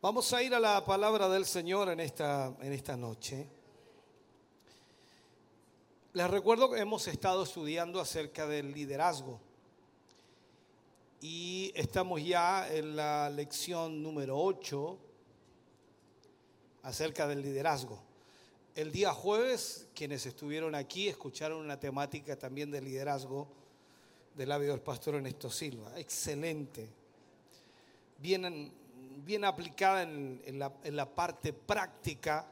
Vamos a ir a la palabra del Señor en esta, en esta noche. Les recuerdo que hemos estado estudiando acerca del liderazgo y estamos ya en la lección número 8 acerca del liderazgo. El día jueves, quienes estuvieron aquí escucharon una temática también de liderazgo del labio del pastor Ernesto Silva. Excelente. Bien, bien aplicada en, la, la parte práctica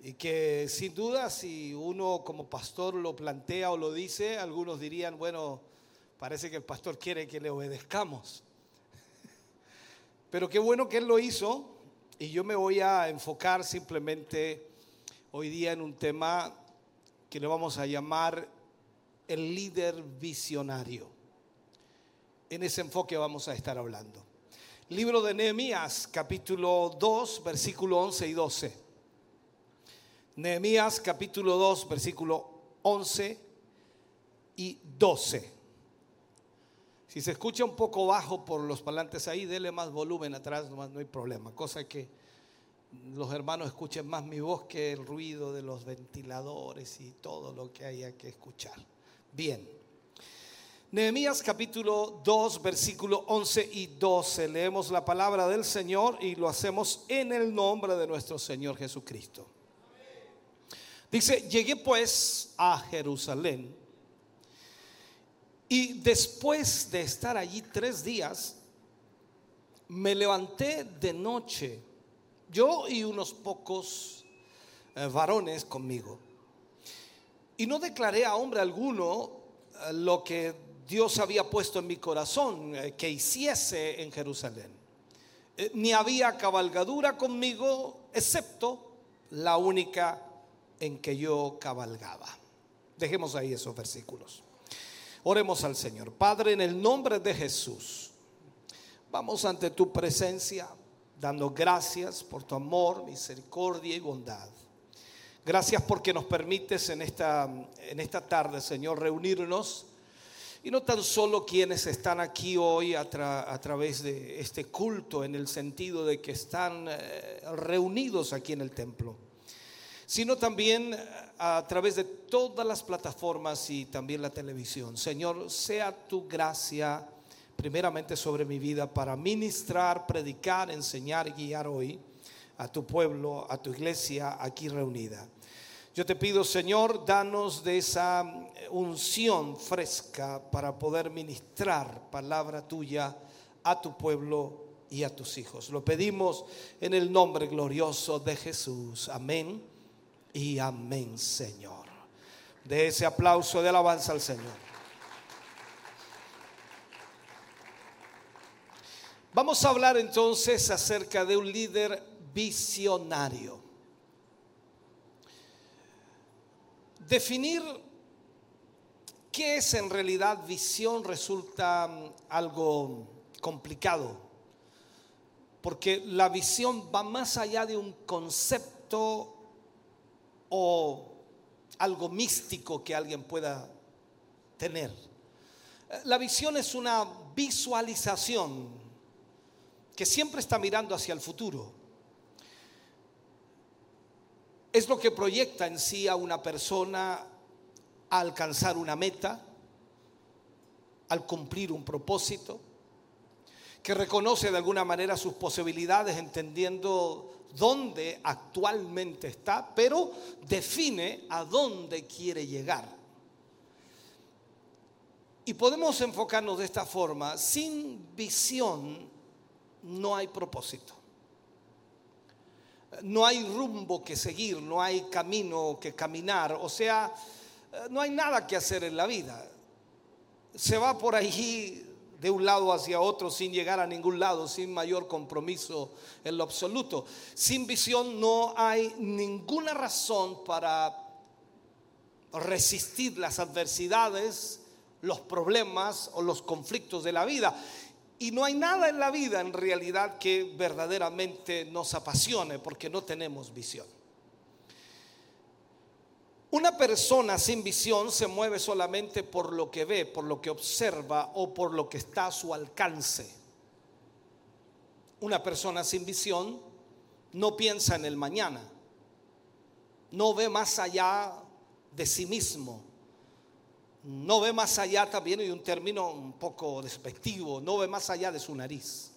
y que sin duda si uno como pastor lo plantea o lo dice, algunos dirían, bueno, parece que el pastor quiere que le obedezcamos. Pero qué bueno que él lo hizo y yo me voy a enfocar simplemente hoy día en un tema que le vamos a llamar el líder visionario. En ese enfoque vamos a estar hablando. Libro de Nehemías, capítulo 2, versículo 11 y 12. Nehemías, capítulo 2, versículo 11 y 12. Si se escucha un poco bajo por los parlantes ahí, dele más volumen atrás, no hay problema. Cosa que los hermanos escuchen más mi voz que el ruido de los ventiladores y todo lo que haya que escuchar. Bien. Nehemías capítulo 2, versículo 11 y 12. Leemos la palabra del Señor y lo hacemos en el nombre de nuestro Señor Jesucristo. Dice, llegué pues a Jerusalén y después de estar allí tres días, me levanté de noche, yo y unos pocos eh, varones conmigo. Y no declaré a hombre alguno eh, lo que Dios había puesto en mi corazón eh, que hiciese en Jerusalén. ni había cabalgadura conmigo, excepto la única en que yo cabalgaba. Dejemos ahí esos versículos. Oremos al Señor. Padre, en el nombre de Jesús, vamos ante tu presencia dando gracias por tu amor, misericordia y bondad. Gracias porque nos permites en esta, en esta tarde, Señor, reunirnos. Y no tan solo quienes están aquí hoy a, través de este culto, en el sentido de que están eh, reunidos aquí en el templo, sino también a través de todas las plataformas y también la televisión. Señor, sea tu gracia primeramente sobre mi vida para ministrar, predicar, enseñar guiar hoy a tu pueblo, a tu iglesia aquí reunida. Yo te pido, Señor, danos de esa unción fresca para poder ministrar palabra tuya a tu pueblo y a tus hijos. Lo pedimos en el nombre glorioso de Jesús. Amén y amén, Señor. De ese aplauso de alabanza al Señor. Vamos a hablar entonces acerca de un líder visionario. Definir qué es en realidad visión resulta mm, algo complicado, porque la visión va más allá de un concepto o algo místico que alguien pueda tener. La visión es una visualización que siempre está mirando hacia el futuro. Es lo que proyecta en sí a una persona a alcanzar una meta, al cumplir un propósito, que reconoce de alguna manera sus posibilidades entendiendo dónde actualmente está, pero define a dónde quiere llegar. Y podemos enfocarnos de esta forma, sin visión no hay propósito. No hay rumbo que seguir, no hay camino que caminar, o sea, no hay nada que hacer en la vida. Se va por ahí de un lado hacia otro sin llegar a ningún lado, sin mayor compromiso en lo absoluto. Sin visión no hay ninguna razón para resistir las adversidades, los problemas o los conflictos de la vida. Y no hay nada en la vida en realidad que verdaderamente nos apasione porque no tenemos visión. Una persona sin visión se mueve solamente por lo que ve, por lo que observa o por lo que está a su alcance. Una persona sin visión no piensa en el mañana, no ve más allá de sí mismo, no ve más allá también, y un término un poco despectivo, no ve más allá de su nariz.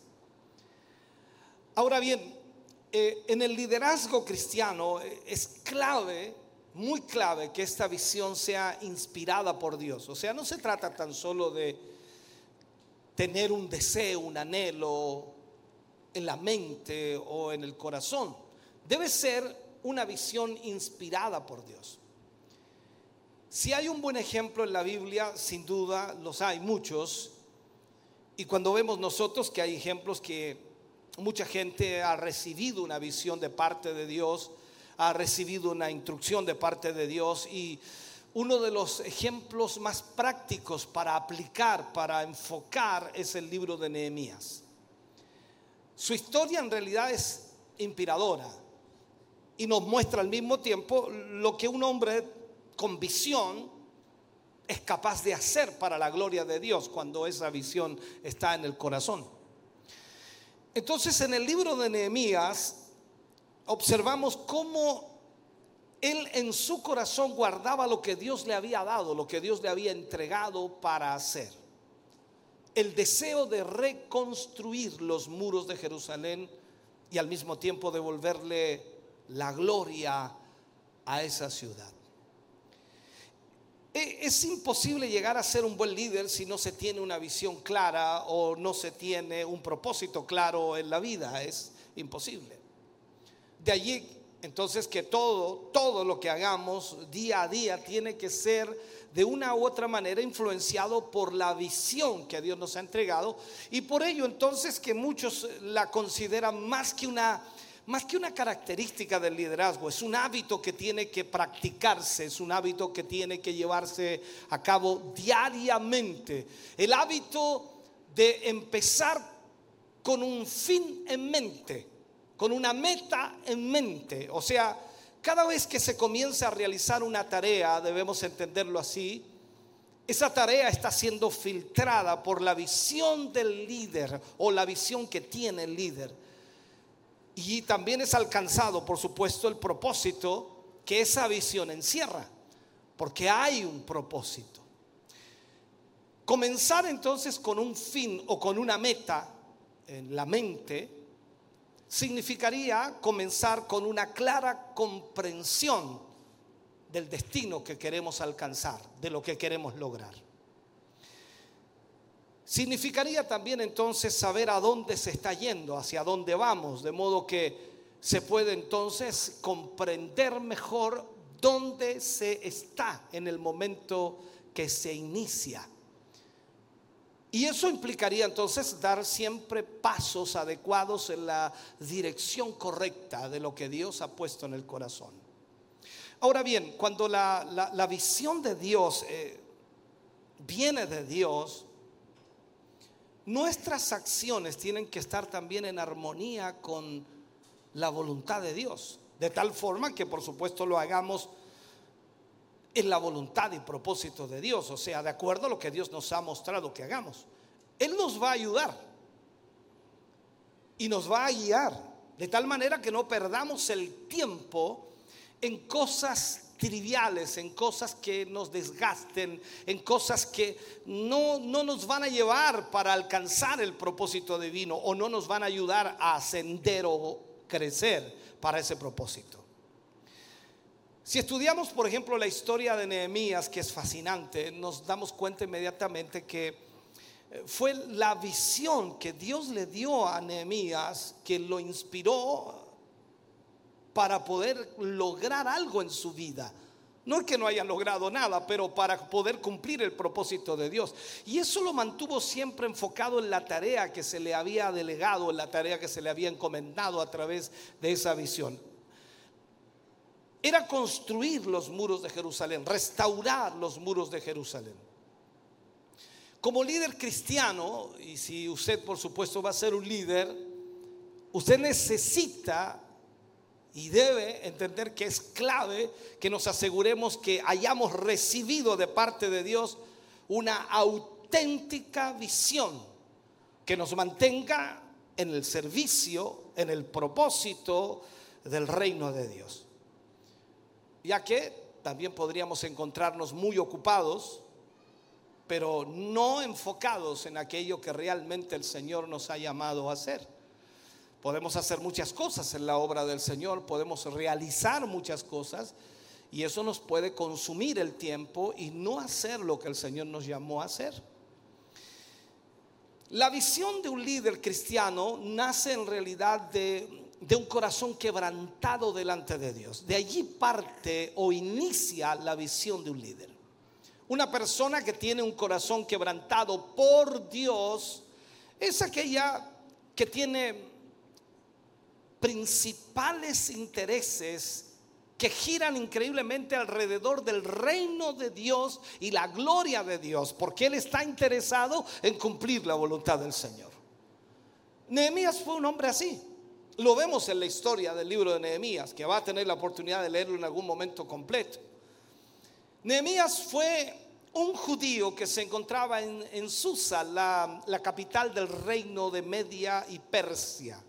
Ahora bien, eh, en el liderazgo cristiano eh, es clave muy clave que esta visión sea inspirada por Dios. O sea, no se trata tan solo de tener un deseo, un anhelo en la mente o en el corazón. Debe ser una visión inspirada por Dios. Si hay un buen ejemplo en la Biblia, sin duda los hay muchos. Y cuando vemos nosotros que hay ejemplos que mucha gente ha recibido una visión de parte de Dios, ha recibido una instrucción de parte de Dios y uno de los ejemplos más prácticos para aplicar, para enfocar, es el libro de Nehemías. Su historia en realidad es inspiradora y nos muestra al mismo tiempo lo que un hombre con visión es capaz de hacer para la gloria de Dios cuando esa visión está en el corazón. Entonces en el libro de Nehemías observamos cómo él en su corazón guardaba lo que Dios le había dado, lo que Dios le había entregado para hacer. El deseo de reconstruir los muros de Jerusalén y al mismo tiempo devolverle la gloria a esa ciudad. E, es imposible llegar a ser un buen líder si no se tiene una visión clara o no se tiene un propósito claro en la vida. Es imposible. De allí entonces que todo, todo lo que hagamos día a día tiene que ser de una u otra manera influenciado por la visión que Dios nos ha entregado y por ello entonces que muchos la consideran más que una más que una característica del liderazgo, es un hábito que tiene que practicarse, es un hábito que tiene que llevarse a cabo diariamente. El hábito de empezar con un fin en mente con una meta en mente. O sea, cada vez que se comienza a realizar una tarea, debemos entenderlo así, esa tarea está siendo filtrada por la visión del líder o la visión que tiene el líder. Y también es alcanzado, por supuesto, el propósito que esa visión encierra, porque hay un propósito. Comenzar entonces con un fin o con una meta en la mente significaría comenzar con una clara comprensión del destino que queremos alcanzar, de lo que queremos lograr. Significaría también entonces saber a dónde se está yendo, hacia dónde vamos, de modo que se puede entonces comprender mejor dónde se está en el momento que se inicia. Y eso implicaría entonces dar siempre pasos adecuados en la dirección correcta de lo que Dios ha puesto en el corazón. Ahora bien, cuando la, visión de Dios eh, viene de Dios, nuestras acciones tienen que estar también en armonía con la voluntad de Dios, de tal forma que por supuesto lo hagamos en la voluntad y propósito de Dios, o sea, de acuerdo a lo que Dios nos ha mostrado que hagamos. Él nos va a ayudar y nos va a guiar, de tal manera que no perdamos el tiempo en cosas triviales, en cosas que nos desgasten, en cosas que no, no nos van a llevar para alcanzar el propósito divino o no nos van a ayudar a ascender o crecer para ese propósito. Si estudiamos, por ejemplo, la historia de Nehemías, que es fascinante, nos damos cuenta inmediatamente que eh, fue la visión que Dios le dio a Nehemías que lo inspiró para poder lograr algo en su vida. No es que no hayan logrado nada, pero para poder cumplir el propósito de Dios. Y eso lo mantuvo siempre enfocado en la tarea que se le había delegado, en la tarea que se le había encomendado a través de esa visión. Era construir los muros de Jerusalén, restaurar los muros de Jerusalén. Como líder cristiano, y si usted por supuesto va a ser un líder, usted necesita y debe entender que es clave que nos aseguremos que hayamos recibido de parte de Dios una auténtica visión que nos mantenga en el servicio, en el propósito del reino de Dios. Ya que también podríamos encontrarnos muy ocupados, pero no enfocados en aquello que realmente el Señor nos ha llamado a hacer. Podemos hacer muchas cosas en la obra del Señor, podemos realizar muchas cosas y eso nos puede consumir el tiempo y no hacer lo que el Señor nos llamó a hacer. La visión de un líder cristiano nace en realidad de, un corazón quebrantado delante de Dios. De allí parte o inicia la visión de un líder. Una persona que tiene un corazón quebrantado por Dios es aquella que tiene principales intereses que giran increíblemente alrededor del reino de Dios y la gloria de Dios, porque Él está interesado en cumplir la voluntad del Señor. Nehemías fue un hombre así. Lo vemos en la historia del libro de Nehemías, que va a tener la oportunidad de leerlo en algún momento completo. Nehemías fue un judío que se encontraba en, Susa, la, la capital del reino de Media y Persia.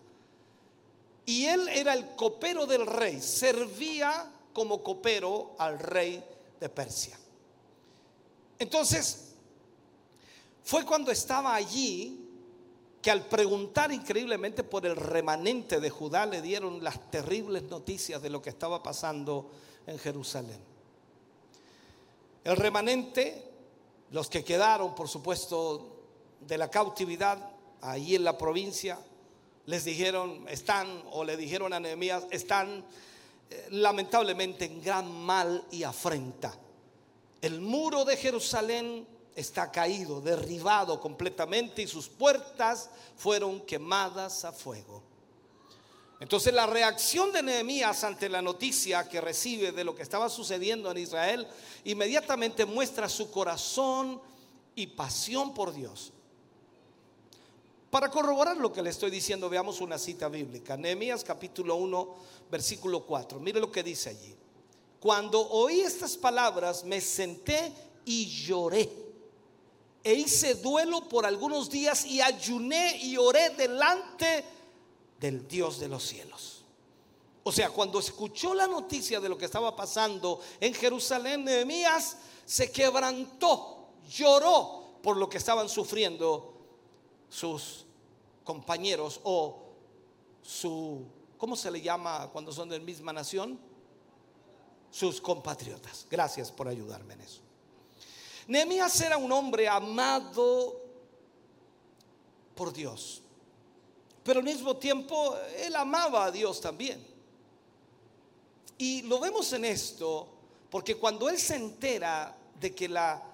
Y él era el copero del rey, servía como copero al rey de Persia. Entonces, fue cuando estaba allí que al preguntar increíblemente por el remanente de Judá le dieron las terribles noticias de lo que estaba pasando en Jerusalén. El remanente, los que quedaron, por supuesto, de la cautividad ahí en la provincia, les dijeron, están, o le dijeron a Nehemías, están eh, lamentablemente en gran mal y afrenta. El muro de Jerusalén está caído, derribado completamente y sus puertas fueron quemadas a fuego. Entonces la reacción de Nehemías ante la noticia que recibe de lo que estaba sucediendo en Israel inmediatamente muestra su corazón y pasión por Dios. Para corroborar lo que le estoy diciendo, veamos una cita bíblica. Nehemías capítulo 1, versículo 4. Mire lo que dice allí. Cuando oí estas palabras, me senté y lloré. E hice duelo por algunos días y ayuné y oré delante del Dios de los cielos. O sea, cuando escuchó la noticia de lo que estaba pasando en Jerusalén, Nehemías se quebrantó, lloró por lo que estaban sufriendo sus compañeros o su, ¿cómo se le llama cuando son de misma nación? Sus compatriotas. Gracias por ayudarme en eso. Nehemías era un hombre amado por Dios, pero al mismo tiempo él amaba a Dios también. Y lo vemos en esto porque cuando él se entera de que la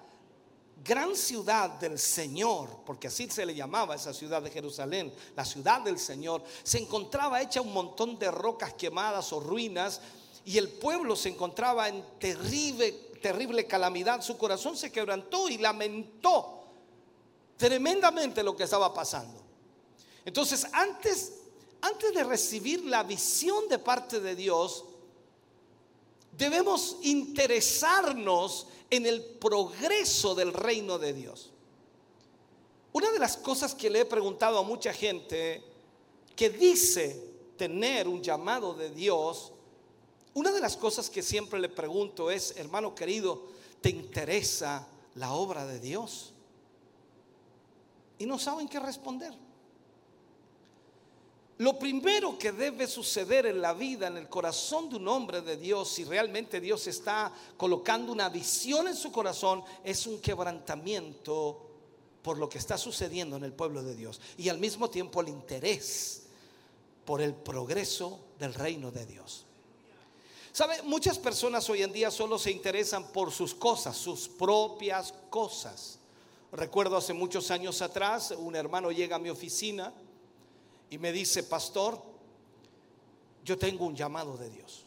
gran ciudad del Señor, porque así se le llamaba esa ciudad de Jerusalén, la ciudad del Señor, se encontraba hecha un montón de rocas quemadas o ruinas y el pueblo se encontraba en terrible, terrible calamidad. Su corazón se quebrantó y lamentó tremendamente lo que estaba pasando. Entonces, antes, antes de recibir la visión de parte de Dios, debemos interesarnos en el progreso del reino de Dios. Una de las cosas que le he preguntado a mucha gente que dice tener un llamado de Dios, una de las cosas que siempre le pregunto es, hermano querido, ¿te interesa la obra de Dios? Y no saben qué responder. Lo primero que debe suceder en la vida, en el corazón de un hombre de Dios, si realmente Dios está colocando una visión en su corazón, es un quebrantamiento por lo que está sucediendo en el pueblo de Dios y al mismo tiempo el interés por el progreso del reino de Dios. ¿Sabe? Muchas personas hoy en día solo se interesan por sus cosas, sus propias cosas. Recuerdo hace muchos años atrás, un hermano llega a mi oficina y me dice, pastor, yo tengo un llamado de Dios.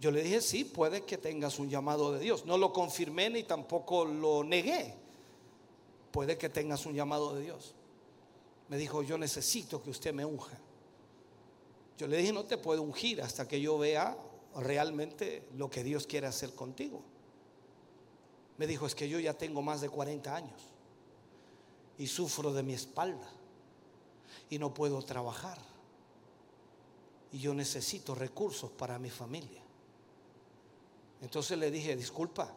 Yo le dije, sí, puede que tengas un llamado de Dios. No lo confirmé ni tampoco lo negué. Puede que tengas un llamado de Dios. Me dijo, yo necesito que usted me unja. Yo le dije, no te puedo ungir hasta que yo vea realmente lo que Dios quiere hacer contigo. Me dijo, es que yo ya tengo más de 40 años y sufro de mi espalda y no puedo trabajar. Y yo necesito recursos para mi familia. Entonces le dije, disculpa,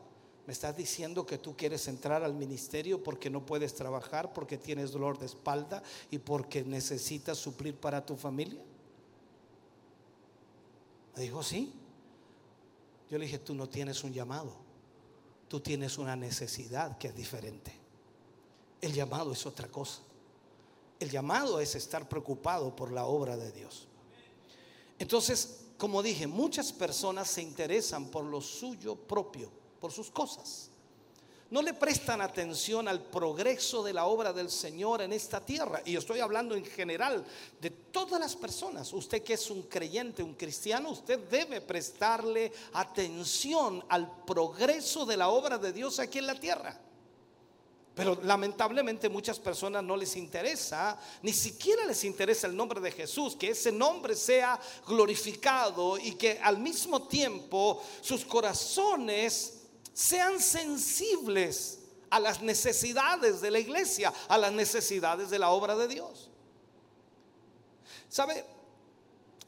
¿me estás diciendo que tú quieres entrar al ministerio porque no puedes trabajar, porque tienes dolor de espalda y porque necesitas suplir para tu familia? Me dijo, sí. Yo le dije, tú no tienes un llamado, tú tienes una necesidad que es diferente. El llamado es otra cosa. El llamado es estar preocupado por la obra de Dios. Entonces, como dije, muchas personas se interesan por lo suyo propio, por sus cosas no le prestan atención al progreso de la obra del Señor en esta tierra. Y estoy hablando en general de todas las personas. Usted que es un creyente, un cristiano, usted debe prestarle atención al progreso de la obra de Dios aquí en la tierra. Pero lamentablemente muchas personas no les interesa, ni siquiera les interesa el nombre de Jesús, que ese nombre sea glorificado y que al mismo tiempo sus corazones sean sensibles a las necesidades de la iglesia, a las necesidades de la obra de Dios. ¿Sabe?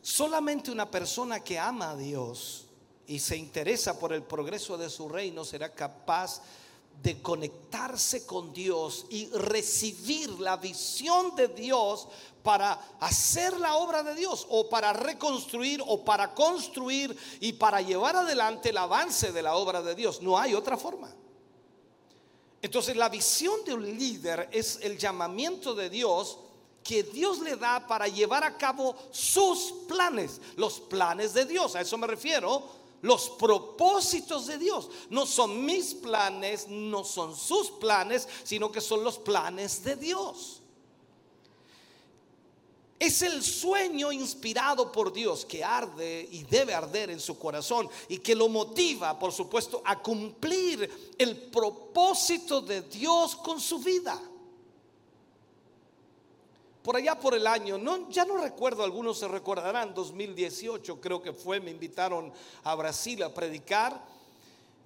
Solamente una persona que ama a Dios y se interesa por el progreso de su reino será capaz de conectarse con Dios y recibir la visión de Dios para hacer la obra de Dios o para reconstruir o para construir y para llevar adelante el avance de la obra de Dios. No hay otra forma. Entonces la visión de un líder es el llamamiento de Dios que Dios le da para llevar a cabo sus planes, los planes de Dios. A eso me refiero los propósitos de Dios. No son mis planes, no son sus planes, sino que son los planes de Dios. Es el sueño inspirado por Dios que arde y debe arder en su corazón y que lo motiva, por supuesto, a cumplir el propósito de Dios con su vida por allá por el año, no, ya no recuerdo, algunos se recordarán, 2018 creo que fue, me invitaron a Brasil a predicar.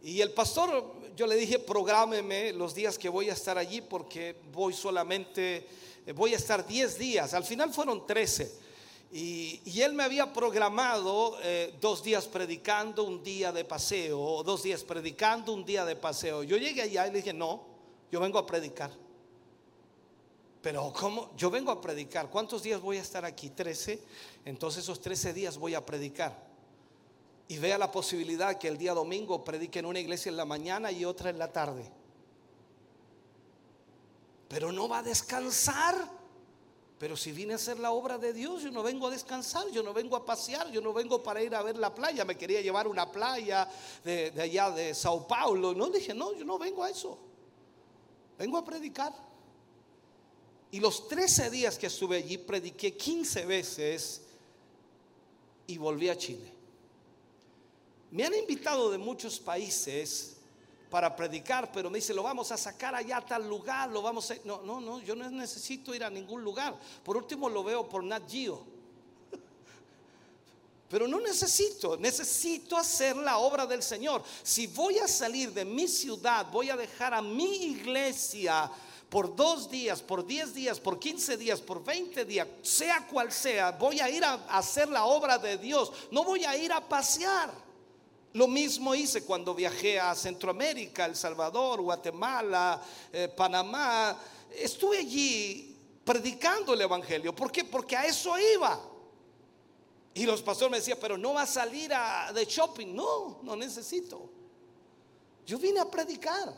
Y el pastor, yo le dije, prográmeme los días que voy a estar allí porque voy solamente, eh, voy a estar 10 días. Al final fueron 13. Y, él me había programado eh, dos días predicando, un día de paseo, o dos días predicando, un día de paseo. Yo llegué allá y le dije, no, yo vengo a predicar. Pero ¿cómo? Yo vengo a predicar. ¿Cuántos días voy a estar aquí? 13. Entonces esos 13 días voy a predicar. Y vea la posibilidad que el día domingo predique en una iglesia en la mañana y otra en la tarde. Pero no va a descansar. Pero si vine a hacer la obra de Dios, yo no vengo a descansar, yo no vengo a pasear, yo no vengo para ir a ver la playa. Me quería llevar una playa de, de allá de Sao Paulo. No dije, no, yo no vengo a eso. Vengo a predicar. Y los 13 días que estuve allí, prediqué 15 veces y volví a Chile. Me han invitado de muchos países para predicar, pero me dice, lo vamos a sacar allá a tal lugar, lo vamos a... No, no, no, yo no necesito ir a ningún lugar. Por último lo veo por Nat Geo. Pero no necesito, necesito hacer la obra del Señor. Si voy a salir de mi ciudad, voy a dejar a mi iglesia por dos días, por diez días, por quince días, por veinte días, sea cual sea, voy a ir a hacer la obra de Dios, no voy a ir a pasear. Lo mismo hice cuando viajé a Centroamérica, El Salvador, Guatemala, eh, Panamá. Estuve allí predicando el Evangelio. ¿Por qué? Porque a eso iba. Y los pastores me decían, pero no va a salir a, de shopping. No, no necesito. Yo vine a predicar.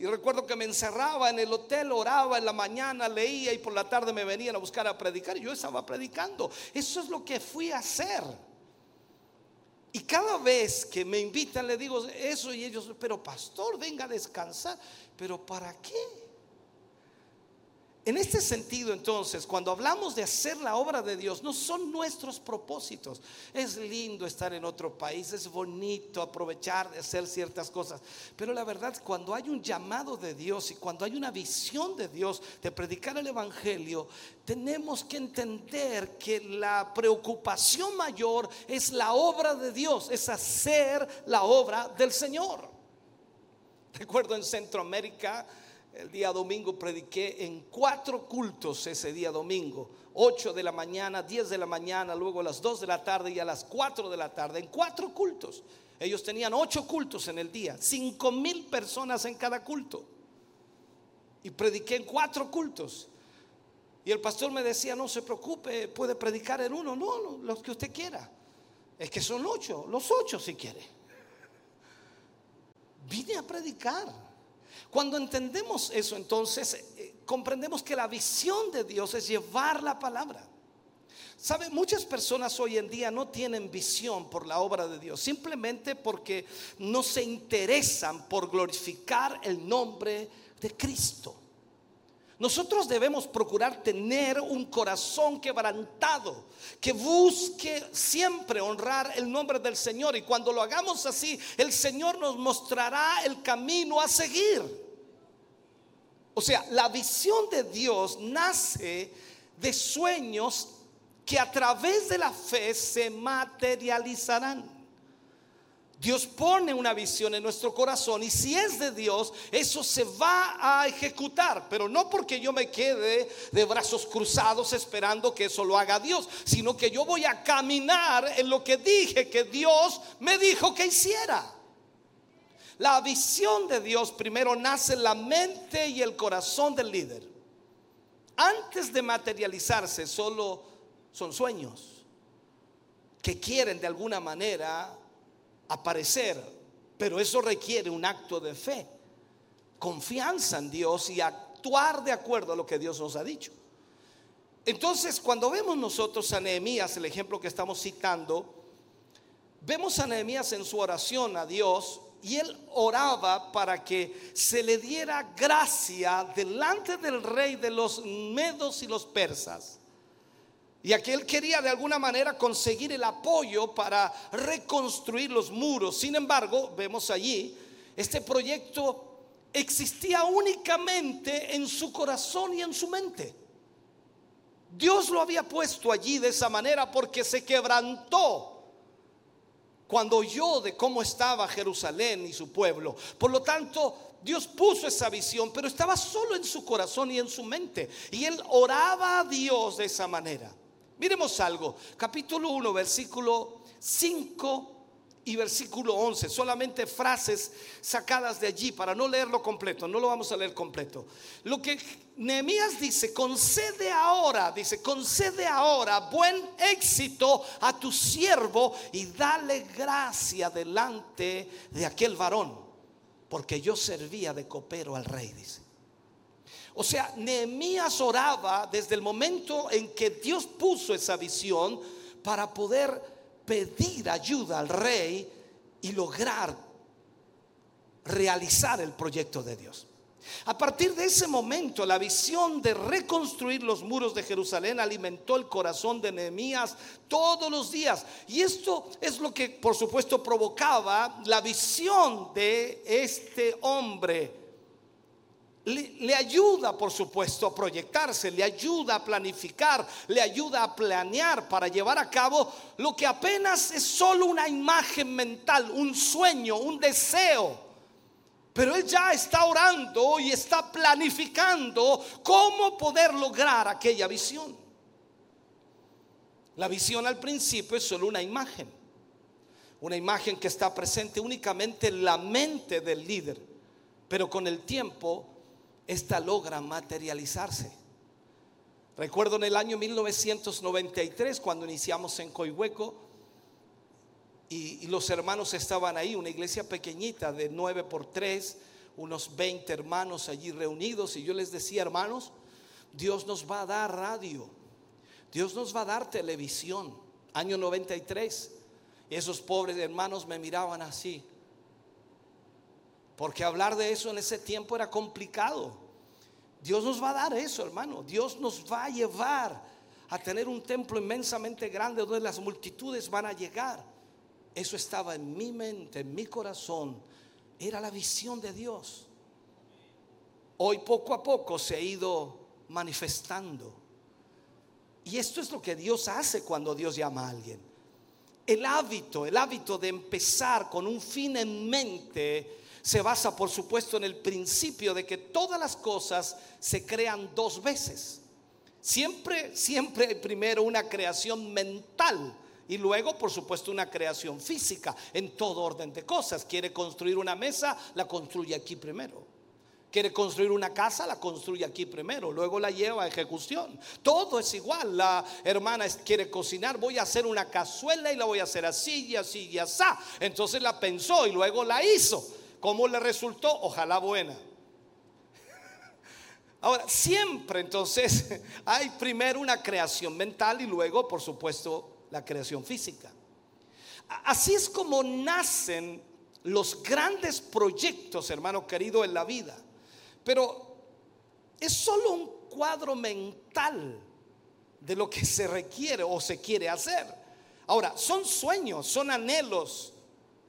Y recuerdo que me encerraba en el hotel, oraba en la mañana, leía y por la tarde me venían a buscar a predicar. Y yo estaba predicando. Eso es lo que fui a hacer. Y cada vez que me invitan le digo eso y ellos, pero pastor, venga a descansar. ¿Pero para qué? En este sentido, entonces, cuando hablamos de hacer la obra de Dios, no son nuestros propósitos. Es lindo estar en otro país, es bonito aprovechar de hacer ciertas cosas. Pero la verdad, cuando hay un llamado de Dios y cuando hay una visión de Dios de predicar el Evangelio, tenemos que entender que la preocupación mayor es la obra de Dios, es hacer la obra del Señor. Recuerdo en Centroamérica, el día domingo prediqué en cuatro cultos ese día domingo. 8 de la mañana, 10 de la mañana, luego a las 2 de la tarde y a las 4 de la tarde. En cuatro cultos. Ellos tenían ocho cultos en el día. Cinco mil personas en cada culto. Y prediqué en cuatro cultos. Y el pastor me decía, no se preocupe, puede predicar en uno. No, no, los que usted quiera. Es que son ocho, los ocho si quiere. Vine a predicar. Cuando entendemos eso, entonces eh, comprendemos que la visión de Dios es llevar la palabra. ¿Sabe? Muchas personas hoy en día no tienen visión por la obra de Dios, simplemente porque no se interesan por glorificar el nombre de Cristo. Nosotros debemos procurar tener un corazón quebrantado, que busque siempre honrar el nombre del Señor. Y cuando lo hagamos así, el Señor nos mostrará el camino a seguir. O sea, la visión de Dios nace de sueños que a través de la fe se materializarán. Dios pone una visión en nuestro corazón y si es de Dios, eso se va a ejecutar, pero no porque yo me quede de brazos cruzados esperando que eso lo haga Dios, sino que yo voy a caminar en lo que dije que Dios me dijo que hiciera. La visión de Dios primero nace en la mente y el corazón del líder. Antes de materializarse, solo son sueños que quieren de alguna manera aparecer, pero eso requiere un acto de fe, confianza en Dios y actuar de acuerdo a lo que Dios nos ha dicho. Entonces, cuando vemos nosotros a Nehemías, el ejemplo que estamos citando, vemos a Nehemías en su oración a Dios y él oraba para que se le diera gracia delante del rey de los medos y los persas y aquel quería de alguna manera conseguir el apoyo para reconstruir los muros. Sin embargo, vemos allí, este proyecto existía únicamente en su corazón y en su mente. Dios lo había puesto allí de esa manera porque se quebrantó cuando oyó de cómo estaba Jerusalén y su pueblo. Por lo tanto, Dios puso esa visión, pero estaba solo en su corazón y en su mente. Y él oraba a Dios de esa manera. Miremos algo, capítulo 1, versículo 5 y versículo 11, solamente frases sacadas de allí para no leerlo completo, no lo vamos a leer completo. Lo que Nehemías dice, concede ahora, dice, concede ahora buen éxito a tu siervo y dale gracia delante de aquel varón, porque yo servía de copero al rey, dice. O sea, Nehemías oraba desde el momento en que Dios puso esa visión para poder pedir ayuda al rey y lograr realizar el proyecto de Dios. A partir de ese momento, la visión de reconstruir los muros de Jerusalén alimentó el corazón de Nehemías todos los días. Y esto es lo que, por supuesto, provocaba la visión de este hombre le, ayuda, por supuesto, a proyectarse, le ayuda a planificar, le ayuda a planear para llevar a cabo lo que apenas es solo una imagen mental, un sueño, un deseo. Pero él ya está orando y está planificando cómo poder lograr aquella visión. La visión al principio es solo una imagen, una imagen que está presente únicamente en la mente del líder, pero con el tiempo esta logra materializarse. Recuerdo en el año 1993 cuando iniciamos en Coihueco y, los hermanos estaban ahí, una iglesia pequeñita de 9 por 3, unos 20 hermanos allí reunidos y yo les decía, hermanos, Dios nos va a dar radio, Dios nos va a dar televisión, año 93. Y esos pobres hermanos me miraban así. Porque hablar de eso en ese tiempo era complicado. Dios nos va a dar eso, hermano. Dios nos va a llevar a tener un templo inmensamente grande donde las multitudes van a llegar. Eso estaba en mi mente, en mi corazón. Era la visión de Dios. Hoy poco a poco se ha ido manifestando. Y esto es lo que Dios hace cuando Dios llama a alguien. El hábito, el hábito de empezar con un fin en mente se basa, por supuesto, en el principio de que todas las cosas se crean dos veces. Siempre, siempre hay primero una creación mental y luego, por supuesto, una creación física en todo orden de cosas. Quiere construir una mesa, la construye aquí primero. Quiere construir una casa, la construye aquí primero, luego la lleva a ejecución. Todo es igual. La hermana quiere cocinar, voy a hacer una cazuela y la voy a hacer así y así y así. Entonces la pensó y luego la hizo. ¿Cómo le resultó? Ojalá buena. Ahora, siempre entonces hay primero una creación mental y luego, por supuesto, la creación física. Así es como nacen los grandes proyectos, hermano querido, en la vida. Pero es solo un cuadro mental de lo que se requiere o se quiere hacer. Ahora, son sueños, son anhelos,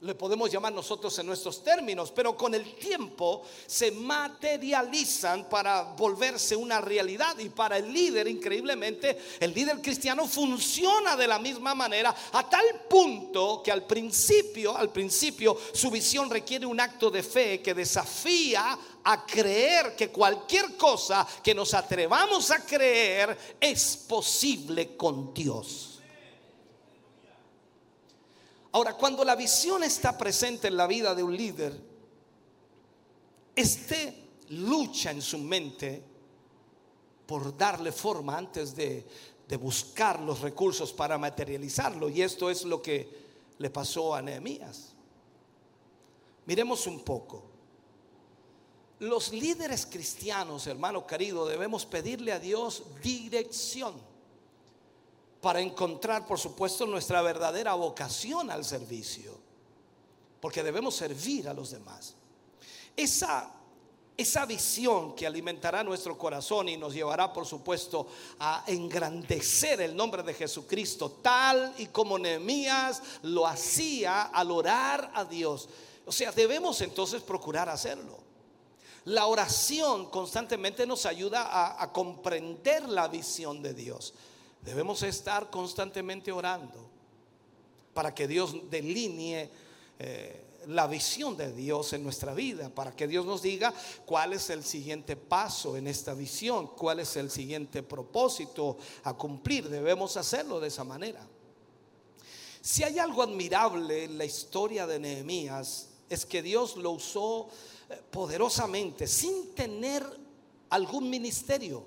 le podemos llamar nosotros en nuestros términos, pero con el tiempo se materializan para volverse una realidad y para el líder, increíblemente, el líder cristiano funciona de la misma manera a tal punto que al principio, al principio su visión requiere un acto de fe que desafía a creer que cualquier cosa que nos atrevamos a creer es posible con Dios. Ahora, cuando la visión está presente en la vida de un líder, este lucha en su mente por darle forma antes de, de buscar los recursos para materializarlo. Y esto es lo que le pasó a Nehemías. Miremos un poco. Los líderes cristianos, hermano querido, debemos pedirle a Dios dirección para encontrar, por supuesto, nuestra verdadera vocación al servicio, porque debemos servir a los demás. Esa, esa visión que alimentará nuestro corazón y nos llevará, por supuesto, a engrandecer el nombre de Jesucristo, tal y como Nehemías lo hacía al orar a Dios. O sea, debemos entonces procurar hacerlo. La oración constantemente nos ayuda a, a comprender la visión de Dios. Debemos estar constantemente orando para que Dios delinee eh, la visión de Dios en nuestra vida, para que Dios nos diga cuál es el siguiente paso en esta visión, cuál es el siguiente propósito a cumplir. Debemos hacerlo de esa manera. Si hay algo admirable en la historia de Nehemías, es que Dios lo usó eh, poderosamente, sin tener algún ministerio.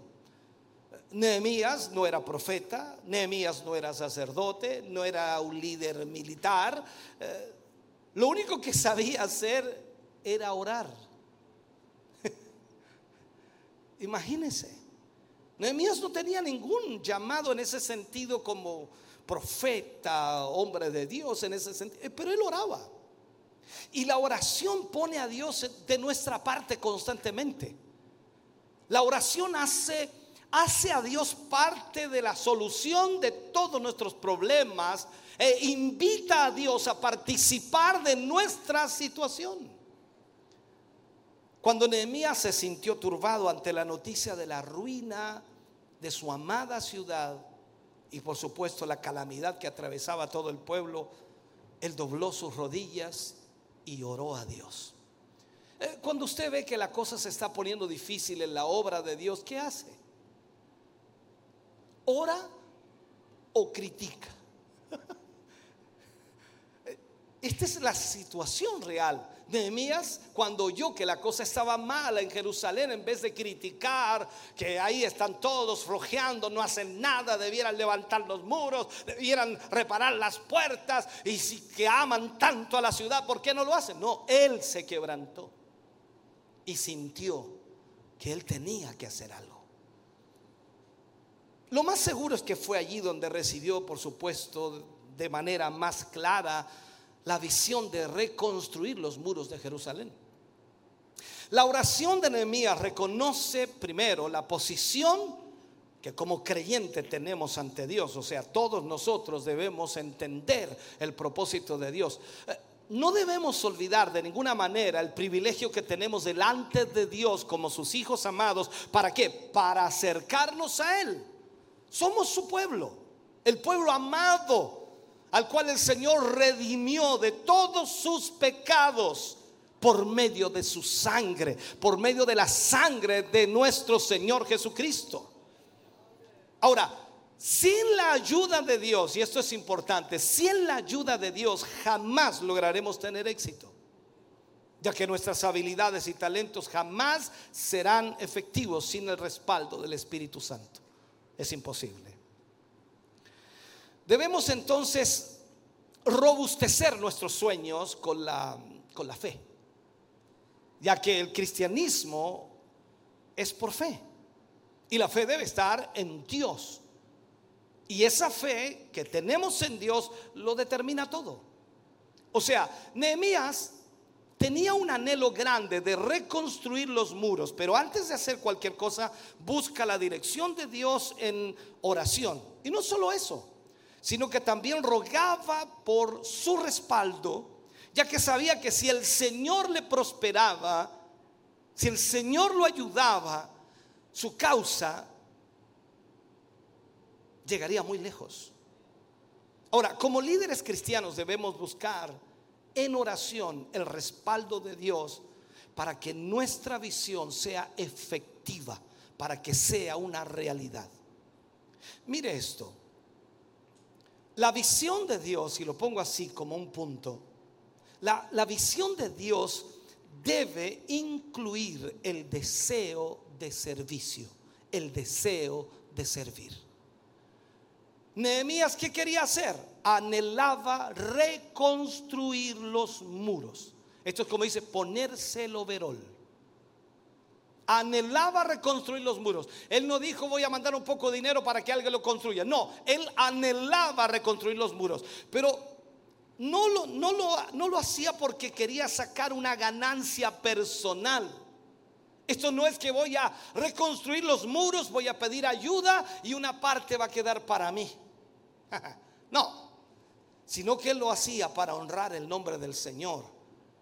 Nehemías no era profeta, Nehemías no era sacerdote, no era un líder militar. Eh, lo único que sabía hacer era orar. Imagínense. Nehemías no tenía ningún llamado en ese sentido como profeta, hombre de Dios en ese sentido, eh, pero él oraba. Y la oración pone a Dios de nuestra parte constantemente. La oración hace hace a Dios parte de la solución de todos nuestros problemas e invita a Dios a participar de nuestra situación. Cuando Nehemías se sintió turbado ante la noticia de la ruina de su amada ciudad y por supuesto la calamidad que atravesaba todo el pueblo, él dobló sus rodillas y oró a Dios. Eh, cuando usted ve que la cosa se está poniendo difícil en la obra de Dios, ¿qué hace? Ora o critica. Esta es la situación real. Nehemías, cuando oyó que la cosa estaba mala en Jerusalén, en vez de criticar que ahí están todos flojeando, no hacen nada, debieran levantar los muros, debieran reparar las puertas, y si que aman tanto a la ciudad, ¿por qué no lo hacen? No, él se quebrantó y sintió que él tenía que hacer algo. Lo más seguro es que fue allí donde recibió, por supuesto, de manera más clara la visión de reconstruir los muros de Jerusalén. La oración de Nehemías reconoce primero la posición que como creyente tenemos ante Dios, o sea, todos nosotros debemos entender el propósito de Dios. Eh, no debemos olvidar de ninguna manera el privilegio que tenemos delante de Dios como sus hijos amados. ¿Para qué? Para acercarnos a Él. Somos su pueblo, el pueblo amado al cual el Señor redimió de todos sus pecados por medio de su sangre, por medio de la sangre de nuestro Señor Jesucristo. Ahora, sin la ayuda de Dios, y esto es importante, sin la ayuda de Dios jamás lograremos tener éxito, ya que nuestras habilidades y talentos jamás serán efectivos sin el respaldo del Espíritu Santo. Es imposible. Debemos entonces robustecer nuestros sueños con la, con la fe, ya que el cristianismo es por fe y la fe debe estar en Dios. Y esa fe que tenemos en Dios lo determina todo. O sea, Nehemías tenía un anhelo grande de reconstruir los muros, pero antes de hacer cualquier cosa, busca la dirección de Dios en oración. Y no solo eso, sino que también rogaba por su respaldo, ya que sabía que si el Señor le prosperaba, si el Señor lo ayudaba, su causa llegaría muy lejos. Ahora, como líderes cristianos debemos buscar en oración el respaldo de Dios para que nuestra visión sea efectiva, para que sea una realidad. Mire esto, la visión de Dios, y lo pongo así como un punto, la, la visión de Dios debe incluir el deseo de servicio, el deseo de servir. Nehemías, ¿qué quería hacer? Anhelaba reconstruir los muros. Esto es como dice, ponerse el overol anhelaba reconstruir los muros. Él no dijo voy a mandar un poco de dinero para que alguien lo construya. No, él anhelaba reconstruir los muros. Pero no lo, no lo, no lo hacía porque quería sacar una ganancia personal. Esto no es que voy a reconstruir los muros, voy a pedir ayuda y una parte va a quedar para mí. no, sino que él lo hacía para honrar el nombre del Señor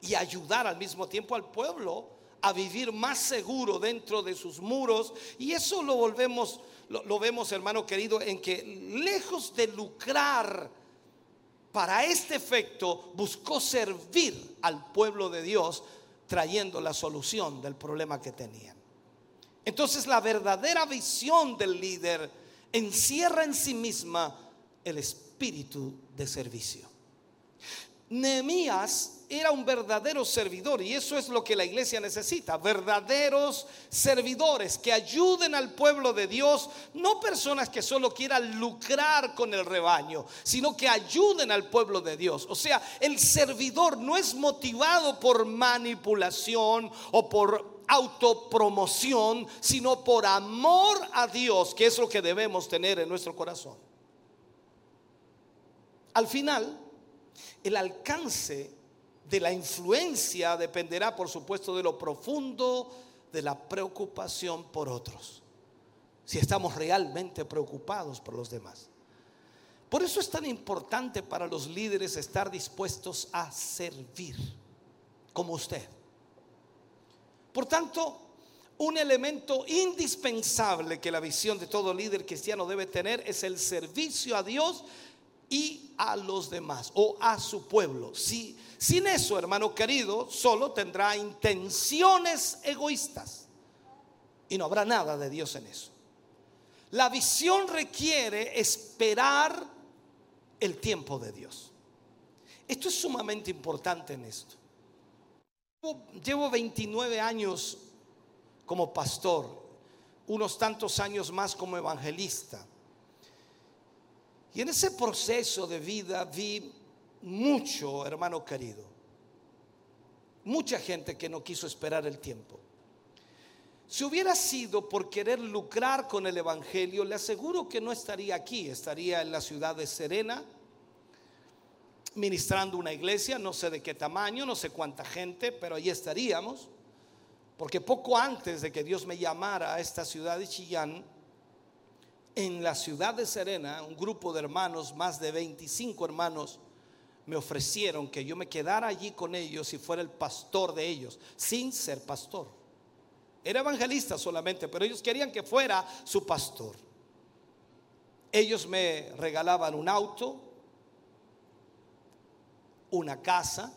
y ayudar al mismo tiempo al pueblo a vivir más seguro dentro de sus muros. Y eso lo volvemos, lo, vemos, hermano querido, en que lejos de lucrar para este efecto, buscó servir al pueblo de Dios trayendo la solución del problema que tenían. Entonces la verdadera visión del líder encierra en sí misma el espíritu de servicio. Nehemías era un verdadero servidor y eso es lo que la iglesia necesita, verdaderos servidores que ayuden al pueblo de Dios, no personas que solo quieran lucrar con el rebaño, sino que ayuden al pueblo de Dios. O sea, el servidor no es motivado por manipulación o por autopromoción, sino por amor a Dios, que es lo que debemos tener en nuestro corazón. Al final, el alcance de la influencia dependerá, por supuesto, de lo profundo de la preocupación por otros. Si estamos realmente preocupados por los demás. Por eso es tan importante para los líderes estar dispuestos a servir, como usted. Por tanto, un elemento indispensable que la visión de todo líder cristiano debe tener es el servicio a Dios y a los demás o a su pueblo. Si, sin eso, hermano querido, solo tendrá intenciones egoístas y no habrá nada de Dios en eso. La visión requiere esperar el tiempo de Dios. Esto es sumamente importante en esto. Llevo 29 años como pastor, unos tantos años más como evangelista. Y en ese proceso de vida vi mucho, hermano querido, mucha gente que no quiso esperar el tiempo. Si hubiera sido por querer lucrar con el Evangelio, le aseguro que no estaría aquí, estaría en la ciudad de Serena, ministrando una iglesia, no sé de qué tamaño, no sé cuánta gente, pero ahí estaríamos. Porque poco antes de que Dios me llamara a esta ciudad de Chillán, en la ciudad de Serena, un grupo de hermanos, más de 25 hermanos, me ofrecieron que yo me quedara allí con ellos y fuera el pastor de ellos, sin ser pastor. Era evangelista solamente, pero ellos querían que fuera su pastor. Ellos me regalaban un auto, una casa,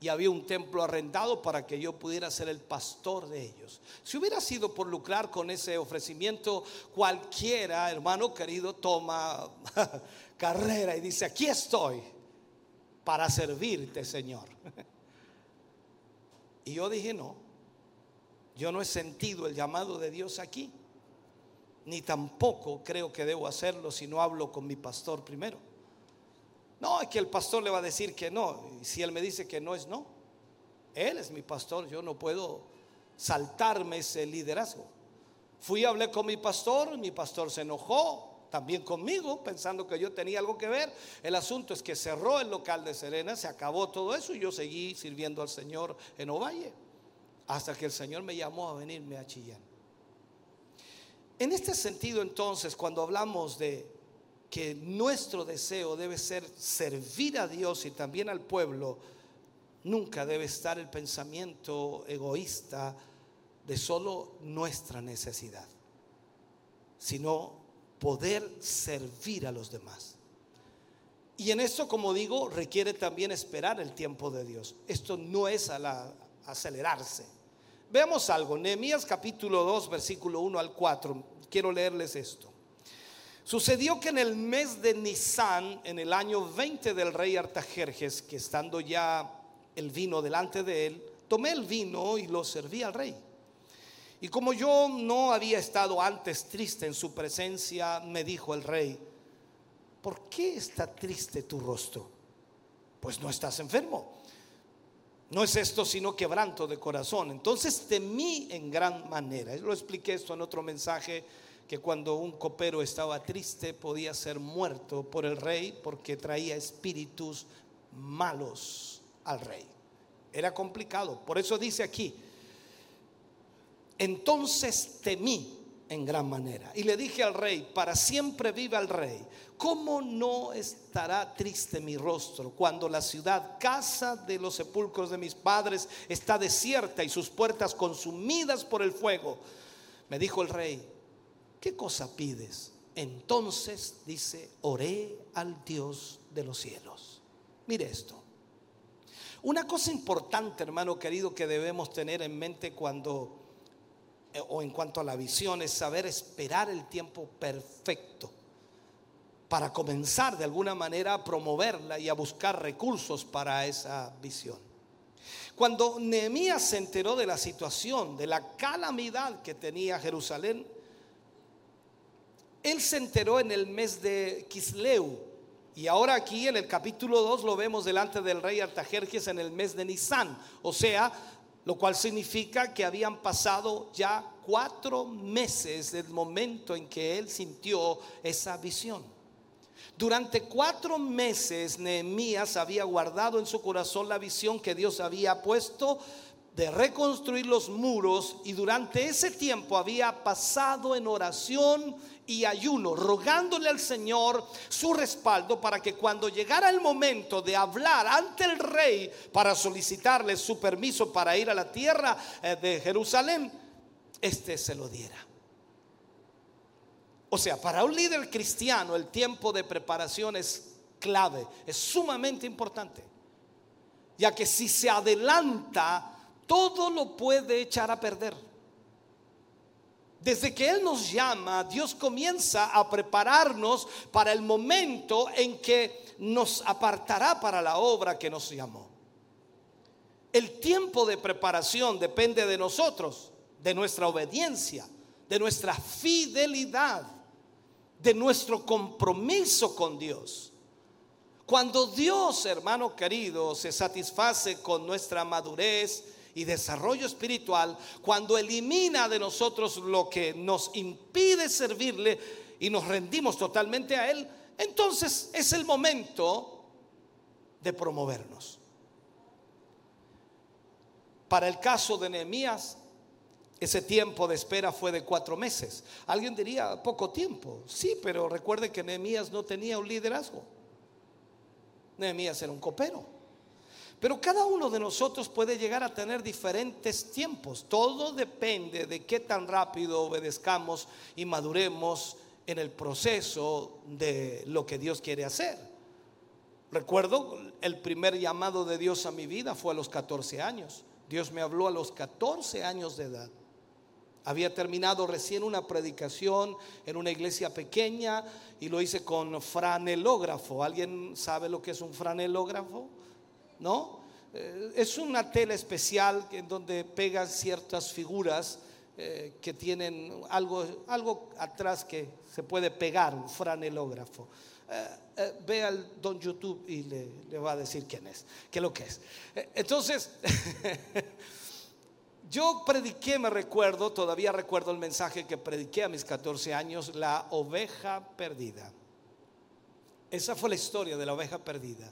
y había un templo arrendado para que yo pudiera ser el pastor de ellos. Si hubiera sido por lucrar con ese ofrecimiento, cualquiera, hermano querido, toma carrera y dice, aquí estoy para servirte, Señor. Y yo dije, no, yo no he sentido el llamado de Dios aquí, ni tampoco creo que debo hacerlo si no hablo con mi pastor primero. No, es que el pastor le va a decir que no. Y si él me dice que no es no. Él es mi pastor, yo no puedo saltarme ese liderazgo. Fui a hablar con mi pastor, mi pastor se enojó también conmigo, pensando que yo tenía algo que ver. El asunto es que cerró el local de Serena, se acabó todo eso y yo seguí sirviendo al Señor en Ovalle, hasta que el Señor me llamó a venirme a Chillán. En este sentido entonces, cuando hablamos de que nuestro deseo debe ser servir a Dios y también al pueblo, nunca debe estar el pensamiento egoísta de solo nuestra necesidad, sino poder servir a los demás. Y en esto, como digo, requiere también esperar el tiempo de Dios. Esto no es a acelerarse. Veamos algo, Nehemías capítulo 2, versículo 1 al 4. Quiero leerles esto. Sucedió que en el mes de Nisan, en el año 20 del rey Artajerjes, que estando ya el vino delante de él, tomé el vino y lo serví al rey. Y como yo no había estado antes triste en su presencia, me dijo el rey, ¿por qué está triste tu rostro? Pues no estás enfermo. No es esto sino quebranto de corazón. Entonces temí en gran manera. Lo expliqué esto en otro mensaje que cuando un copero estaba triste podía ser muerto por el rey porque traía espíritus malos al rey. Era complicado. Por eso dice aquí, entonces temí en gran manera y le dije al rey, para siempre viva el rey. ¿Cómo no estará triste mi rostro cuando la ciudad, casa de los sepulcros de mis padres, está desierta y sus puertas consumidas por el fuego? Me dijo el rey, ¿qué cosa pides? Entonces dice, oré al Dios de los cielos. Mire esto. Una cosa importante, hermano querido, que debemos tener en mente cuando, eh, o en cuanto a la visión, es saber esperar el tiempo perfecto para comenzar de alguna manera a promoverla y a buscar recursos para esa visión. Cuando Nehemías se enteró de la situación, de la calamidad que tenía Jerusalén, él se enteró en el mes de Kisleu. Y ahora aquí en el capítulo 2 lo vemos delante del rey Artajerjes en el mes de Nisan. O sea, lo cual significa que habían pasado ya cuatro meses del momento en que él sintió esa visión. Durante cuatro meses Nehemías había guardado en su corazón la visión que Dios había puesto de reconstruir los muros y durante ese tiempo había pasado en oración y ayuno, rogándole al Señor su respaldo para que cuando llegara el momento de hablar ante el rey para solicitarle su permiso para ir a la tierra eh, de Jerusalén, este se lo diera. O sea, para un líder cristiano el tiempo de preparación es clave, es sumamente importante, ya que si se adelanta, todo lo puede echar a perder. Desde que Él nos llama, Dios comienza a prepararnos para el momento en que nos apartará para la obra que nos llamó. El tiempo de preparación depende de nosotros, de nuestra obediencia, de nuestra fidelidad, de nuestro compromiso con Dios. Cuando Dios, hermano querido, se satisface con nuestra madurez, y desarrollo espiritual, cuando elimina de nosotros lo que nos impide servirle y nos rendimos totalmente a Él, entonces es el momento de promovernos. Para el caso de Nehemías, ese tiempo de espera fue de cuatro meses. Alguien diría poco tiempo. Sí, pero recuerde que Nehemías no tenía un liderazgo. Nehemías era un copero. Pero cada uno de nosotros puede llegar a tener diferentes tiempos. Todo depende de qué tan rápido obedezcamos y maduremos en el proceso de lo que Dios quiere hacer. Recuerdo el primer llamado de Dios a mi vida fue a los 14 años. Dios me habló a los 14 años de edad. Había terminado recién una predicación en una iglesia pequeña y lo hice con franelógrafo. ¿Alguien sabe lo que es un franelógrafo? ¿No? Eh, es una tela especial en donde pegan ciertas figuras eh, que tienen algo, algo atrás que se puede pegar, un franelógrafo. Eh, ve al don YouTube y le, le, va a decir quién es, qué es lo que es. entonces, Yo prediqué, me recuerdo, todavía recuerdo el mensaje que prediqué a mis 14 años, la oveja perdida. Esa fue la historia de la oveja perdida.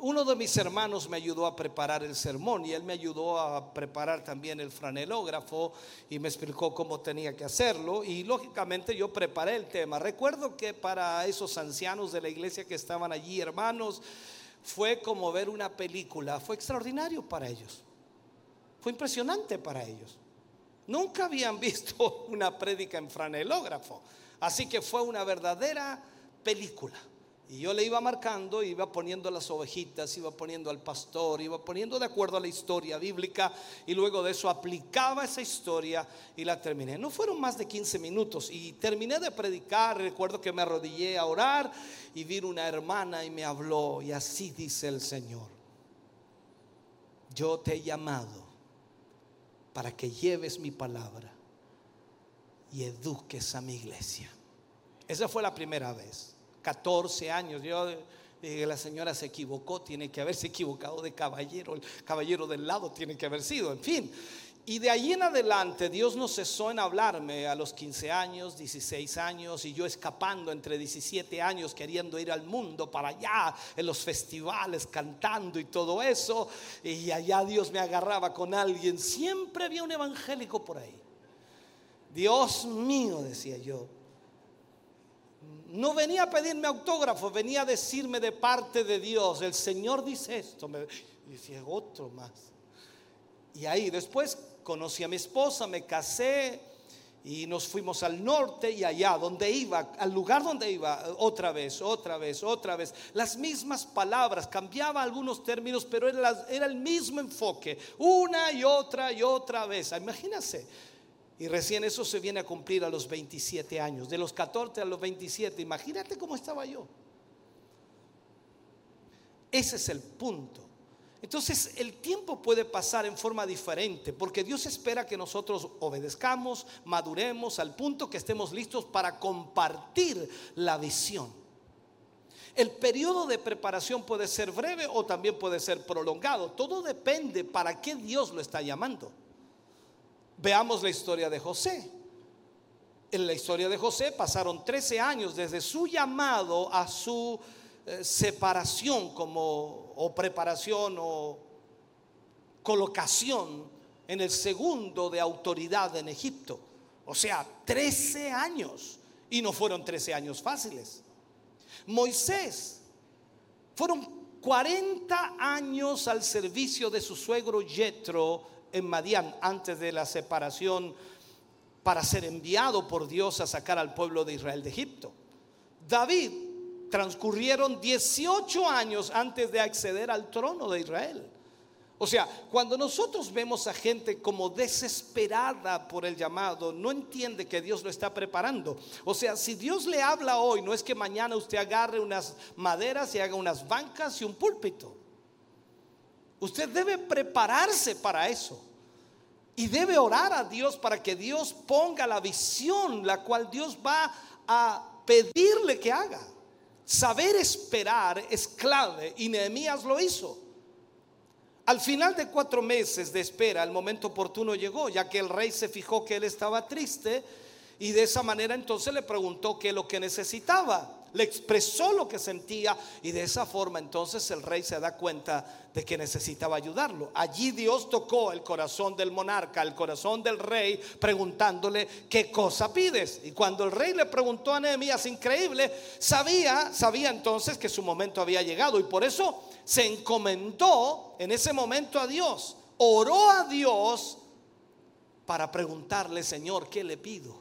Uno de mis hermanos me ayudó a preparar el sermón y él me ayudó a preparar también el franelógrafo y me explicó cómo tenía que hacerlo y lógicamente yo preparé el tema. Recuerdo que para esos ancianos de la iglesia que estaban allí, hermanos, fue como ver una película, fue extraordinario para ellos. Fue impresionante para ellos. Nunca habían visto una prédica en franelógrafo. Así que fue una verdadera película. Y yo le iba marcando, iba poniendo las ovejitas, iba poniendo al pastor, iba poniendo de acuerdo a la historia bíblica y luego de eso aplicaba esa historia y la terminé. No fueron más de 15 minutos y terminé de predicar. Recuerdo que me arrodillé a orar y vino una hermana y me habló y así dice el Señor. Yo te he llamado para que lleves mi palabra y eduques a mi iglesia. Esa fue la primera vez. 14 años. Yo dije, la señora se equivocó, tiene que haberse equivocado de caballero. El caballero del lado tiene que haber sido, en fin. Y de ahí en adelante Dios no cesó en hablarme a los 15 años, 16 años y yo escapando entre 17 años queriendo ir al mundo para allá en los festivales cantando y todo eso. Y allá Dios me agarraba con alguien. Siempre había un evangélico por ahí. Dios mío, decía yo. No venía a pedirme autógrafo, venía a decirme de parte de Dios, el Señor dice esto. y decía, otro más. Y ahí después conocí a mi esposa, me casé y nos fuimos al norte y allá, donde iba, al lugar donde iba, otra vez, otra vez, otra vez. Las mismas palabras, cambiaba algunos términos, pero era el mismo enfoque, una y otra y otra vez. Imagínense. Y recién eso se viene a cumplir a los 27 años, de los 14 a los 27. Imagínate cómo estaba yo. Ese es el punto. Entonces el tiempo puede pasar en forma diferente porque Dios espera que nosotros obedezcamos, maduremos al punto que estemos listos para compartir la visión. El periodo de preparación puede ser breve o también puede ser prolongado. Todo depende para qué Dios lo está llamando. Veamos la historia de José. En la historia de José pasaron 13 años desde su llamado a su eh, separación como o preparación o colocación en el segundo de autoridad en Egipto. O sea, 13 años. Y no fueron 13 años fáciles. Moisés fueron 40 años al servicio de su suegro Jetro en Madián antes de la separación para ser enviado por Dios a sacar al pueblo de Israel de Egipto. David transcurrieron 18 años antes de acceder al trono de Israel. O sea, cuando nosotros vemos a gente como desesperada por el llamado, no entiende que Dios lo está preparando. O sea, si Dios le habla hoy, no es que mañana usted agarre unas maderas y haga unas bancas y un púlpito. Usted debe prepararse para eso. Y debe orar a Dios para que Dios ponga la visión, la cual Dios va a pedirle que haga. Saber esperar es clave y Nehemías lo hizo. Al final de cuatro meses de espera, el momento oportuno llegó, ya que el rey se fijó que él estaba triste y de esa manera entonces le preguntó qué es lo que necesitaba. le expresó lo que sentía y de esa forma entonces el rey se da cuenta de que necesitaba ayudarlo. Allí Dios tocó el corazón del monarca, el corazón del rey, preguntándole qué cosa pides. Y cuando el rey le preguntó a Nehemías, increíble, sabía, sabía entonces que su momento había llegado y por eso se encomendó en ese momento a Dios, oró a Dios para preguntarle, Señor, ¿qué le pido?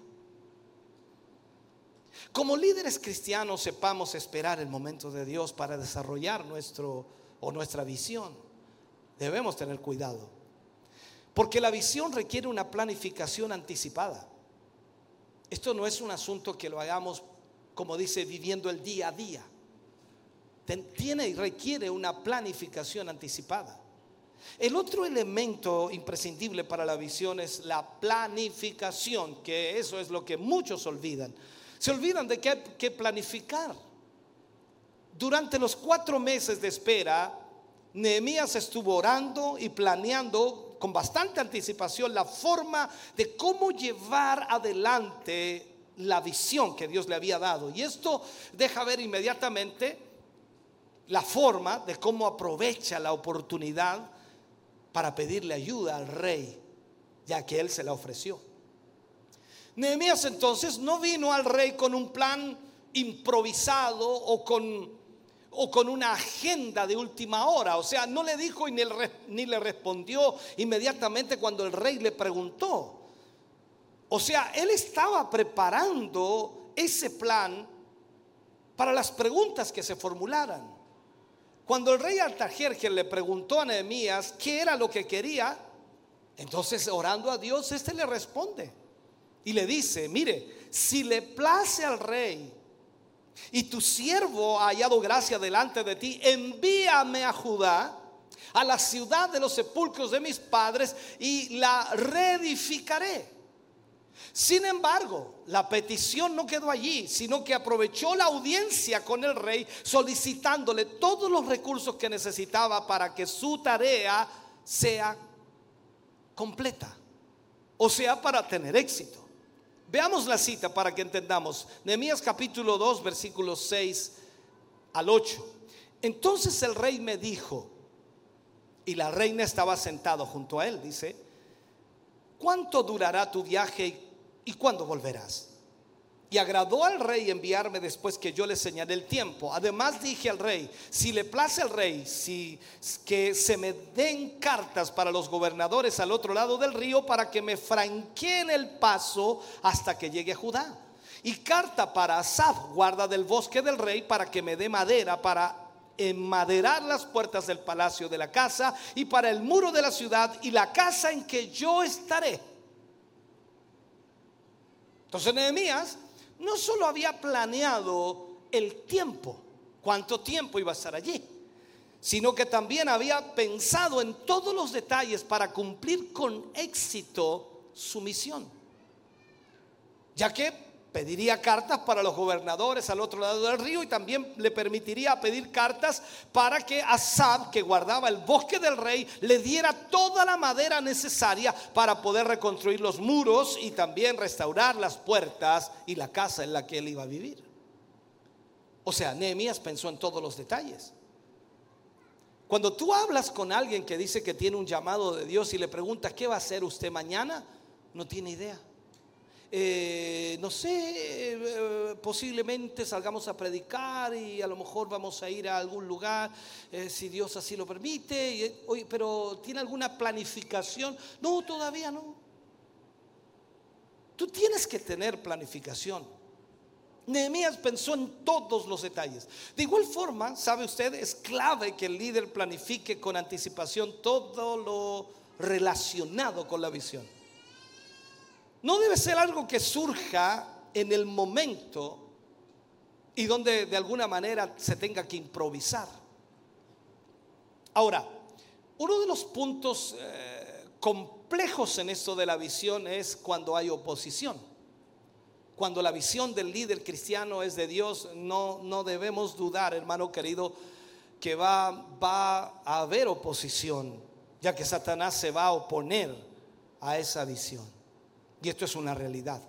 Como líderes cristianos sepamos esperar el momento de Dios para desarrollar nuestro o nuestra visión. Debemos tener cuidado. Porque la visión requiere una planificación anticipada. Esto no es un asunto que lo hagamos, como dice, viviendo el día a día. Tiene y requiere una planificación anticipada. El otro elemento imprescindible para la visión es la planificación, que eso es lo que muchos olvidan. Se olvidan de que hay que planificar. Durante los cuatro meses de espera, Nehemías estuvo orando y planeando con bastante anticipación la forma de cómo llevar adelante la visión que Dios le había dado. Y esto deja ver inmediatamente la forma de cómo aprovecha la oportunidad para pedirle ayuda al rey, ya que él se la ofreció. Nehemías entonces no vino al rey con un plan improvisado o con, o con una agenda de última hora. O sea, no le dijo ni, ni le respondió inmediatamente cuando el rey le preguntó. O sea, él estaba preparando ese plan para las preguntas que se formularan. Cuando el rey Artajerjes le preguntó a Nehemías qué era lo que quería, entonces orando a Dios, este le responde y le dice, mire, si le place al rey y tu siervo ha hallado gracia delante de ti, envíame a Judá, a la ciudad de los sepulcros de mis padres, y la reedificaré. Sin embargo, la petición no quedó allí, sino que aprovechó la audiencia con el rey solicitándole todos los recursos que necesitaba para que su tarea sea completa, o sea, para tener éxito. Veamos la cita para que entendamos. Nehemías capítulo 2, versículos 6 al 8. Entonces el rey me dijo, y la reina estaba sentado junto a él, dice, ¿cuánto durará tu viaje y cuándo volverás? Y agradó al rey enviarme después que yo le señalé el tiempo. Además dije al rey, si le place al rey, si que se me den cartas para los gobernadores al otro lado del río para que me franqueen el paso hasta que llegue a Judá. Y carta para Asaf, guarda del bosque del rey, para que me dé madera para enmaderar las puertas del palacio de la casa y para el muro de la ciudad y la casa en que yo estaré. Entonces Nehemías no solo había planeado el tiempo, cuánto tiempo iba a estar allí, sino que también había pensado en todos los detalles para cumplir con éxito su misión. Ya que pediría cartas para los gobernadores al otro lado del río y también le permitiría pedir cartas para que Asad, que guardaba el bosque del rey, le diera toda la madera necesaria para poder reconstruir los muros y también restaurar las puertas y la casa en la que él iba a vivir. O sea, Nehemías pensó en todos los detalles. Cuando tú hablas con alguien que dice que tiene un llamado de Dios y le preguntas, ¿qué va a hacer usted mañana? No tiene idea. Eh, no sé, eh, posiblemente salgamos a predicar y a lo mejor vamos a ir a algún lugar, eh, si Dios así lo permite, pero ¿tiene alguna planificación? No, todavía no. Tú tienes que tener planificación. Nehemías pensó en todos los detalles. De igual forma, sabe usted, es clave que el líder planifique con anticipación todo lo relacionado con la visión. No debe ser algo que surja en el momento y donde de alguna manera se tenga que improvisar. Ahora, uno de los puntos eh, complejos en esto de la visión es cuando hay oposición. Cuando la visión del líder cristiano es de Dios, no, no debemos dudar, hermano querido, que va, va a haber oposición, ya que Satanás se va a oponer a esa visión. Y esto es una realidad.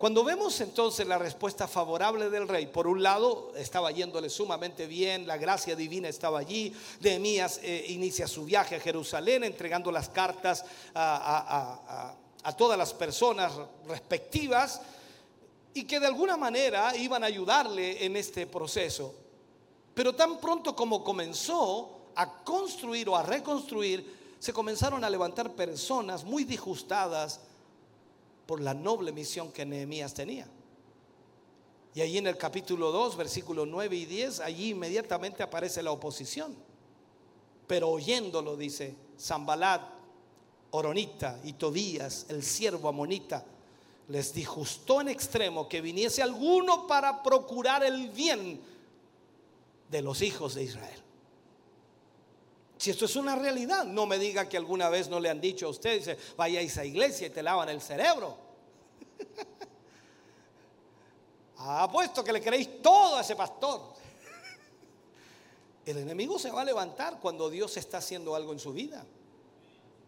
Cuando vemos entonces la respuesta favorable del rey, por un lado estaba yéndole sumamente bien, la gracia divina estaba allí, Nehemías eh, inicia su viaje a Jerusalén entregando las cartas a, a todas las personas respectivas y que de alguna manera iban a ayudarle en este proceso. Pero tan pronto como comenzó a construir o a reconstruir, se comenzaron a levantar personas muy disgustadas por la noble misión que Nehemías tenía. Y allí en el capítulo 2, versículos 9 y 10, allí inmediatamente aparece la oposición. Pero oyéndolo, dice Zambalat, Oronita y Tobías, el siervo amonita, les disgustó en extremo que viniese alguno para procurar el bien de los hijos de Israel. Si esto es una realidad, no me diga que alguna vez no le han dicho a usted, dice, vaya a iglesia y te lavan el cerebro. Apuesto que le creéis todo a ese pastor. El enemigo se va a levantar cuando Dios está haciendo algo en su vida.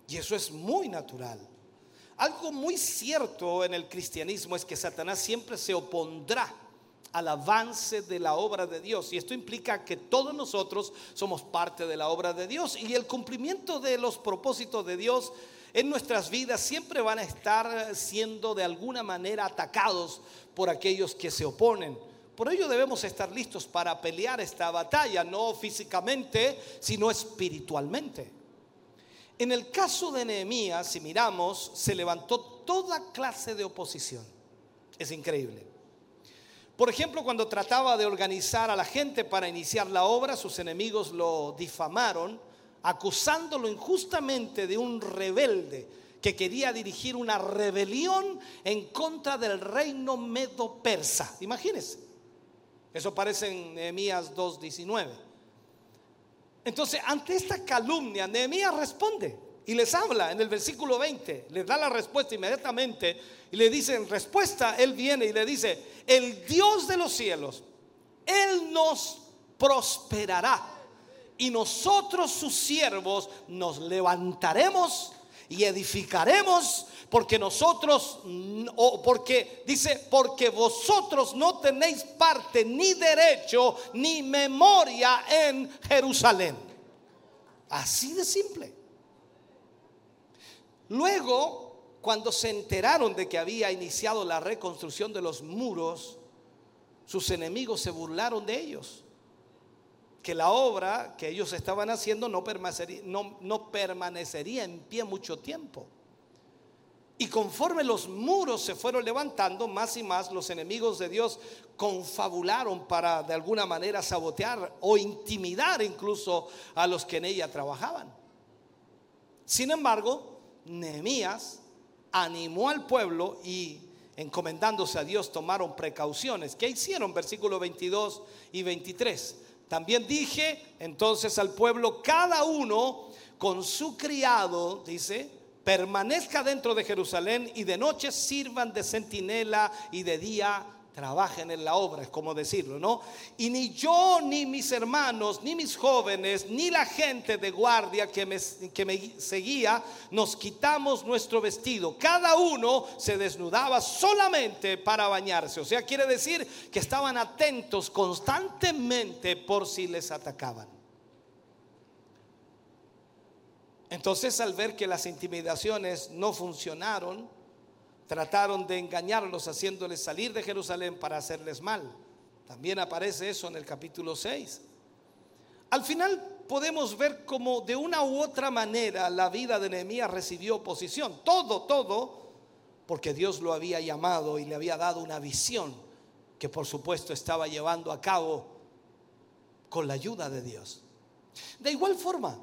Y eso es muy natural. Algo muy cierto en el cristianismo es que Satanás siempre se opondrá al avance de la obra de Dios. Y esto implica que todos nosotros somos parte de la obra de Dios. Y el cumplimiento de los propósitos de Dios en nuestras vidas siempre van a estar siendo de alguna manera atacados por aquellos que se oponen. Por ello debemos estar listos para pelear esta batalla, no físicamente, sino espiritualmente. En el caso de Nehemías, si miramos, se levantó toda clase de oposición. Es increíble. Por ejemplo, cuando trataba de organizar a la gente para iniciar la obra, sus enemigos lo difamaron, acusándolo injustamente de un rebelde que quería dirigir una rebelión en contra del reino medo-persa. Imagínense. Eso aparece en Nehemías 2.19. Entonces, ante esta calumnia, Nehemías responde y les habla en el versículo 20, les da la respuesta inmediatamente y le dice en respuesta, él viene y le dice, el Dios de los cielos, Él nos prosperará y nosotros sus siervos nos levantaremos y edificaremos porque nosotros, o porque dice, porque vosotros no tenéis parte ni derecho ni memoria en Jerusalén. Así de simple. Luego, cuando se enteraron de que había iniciado la reconstrucción de los muros, sus enemigos se burlaron de ellos. Que la obra que ellos estaban haciendo no permanecería, en pie mucho tiempo. Y conforme los muros se fueron levantando, más y más los enemigos de Dios confabularon para de alguna manera sabotear o intimidar incluso a los que en ella trabajaban. Sin embargo, Nehemías animó al pueblo y encomendándose a Dios tomaron precauciones. ¿Qué hicieron? Versículo 22 y 23. También dije entonces al pueblo, cada uno con su criado, dice, permanezca dentro de Jerusalén y de noche sirvan de centinela y de día trabajen en la obra, es como decirlo, ¿no? Y ni yo, ni mis hermanos, ni mis jóvenes, ni la gente de guardia que me, que me seguía, nos quitamos nuestro vestido. Cada uno se desnudaba solamente para bañarse. O sea, quiere decir que estaban atentos constantemente por si les atacaban. Entonces, al ver que las intimidaciones no funcionaron, Trataron de engañarlos haciéndoles salir de Jerusalén para hacerles mal. También aparece eso en el capítulo 6. Al final podemos ver cómo de una u otra manera la vida de Nehemías recibió oposición. Todo, todo, porque Dios lo había llamado y le había dado una visión que por supuesto estaba llevando a cabo con la ayuda de Dios. De igual forma,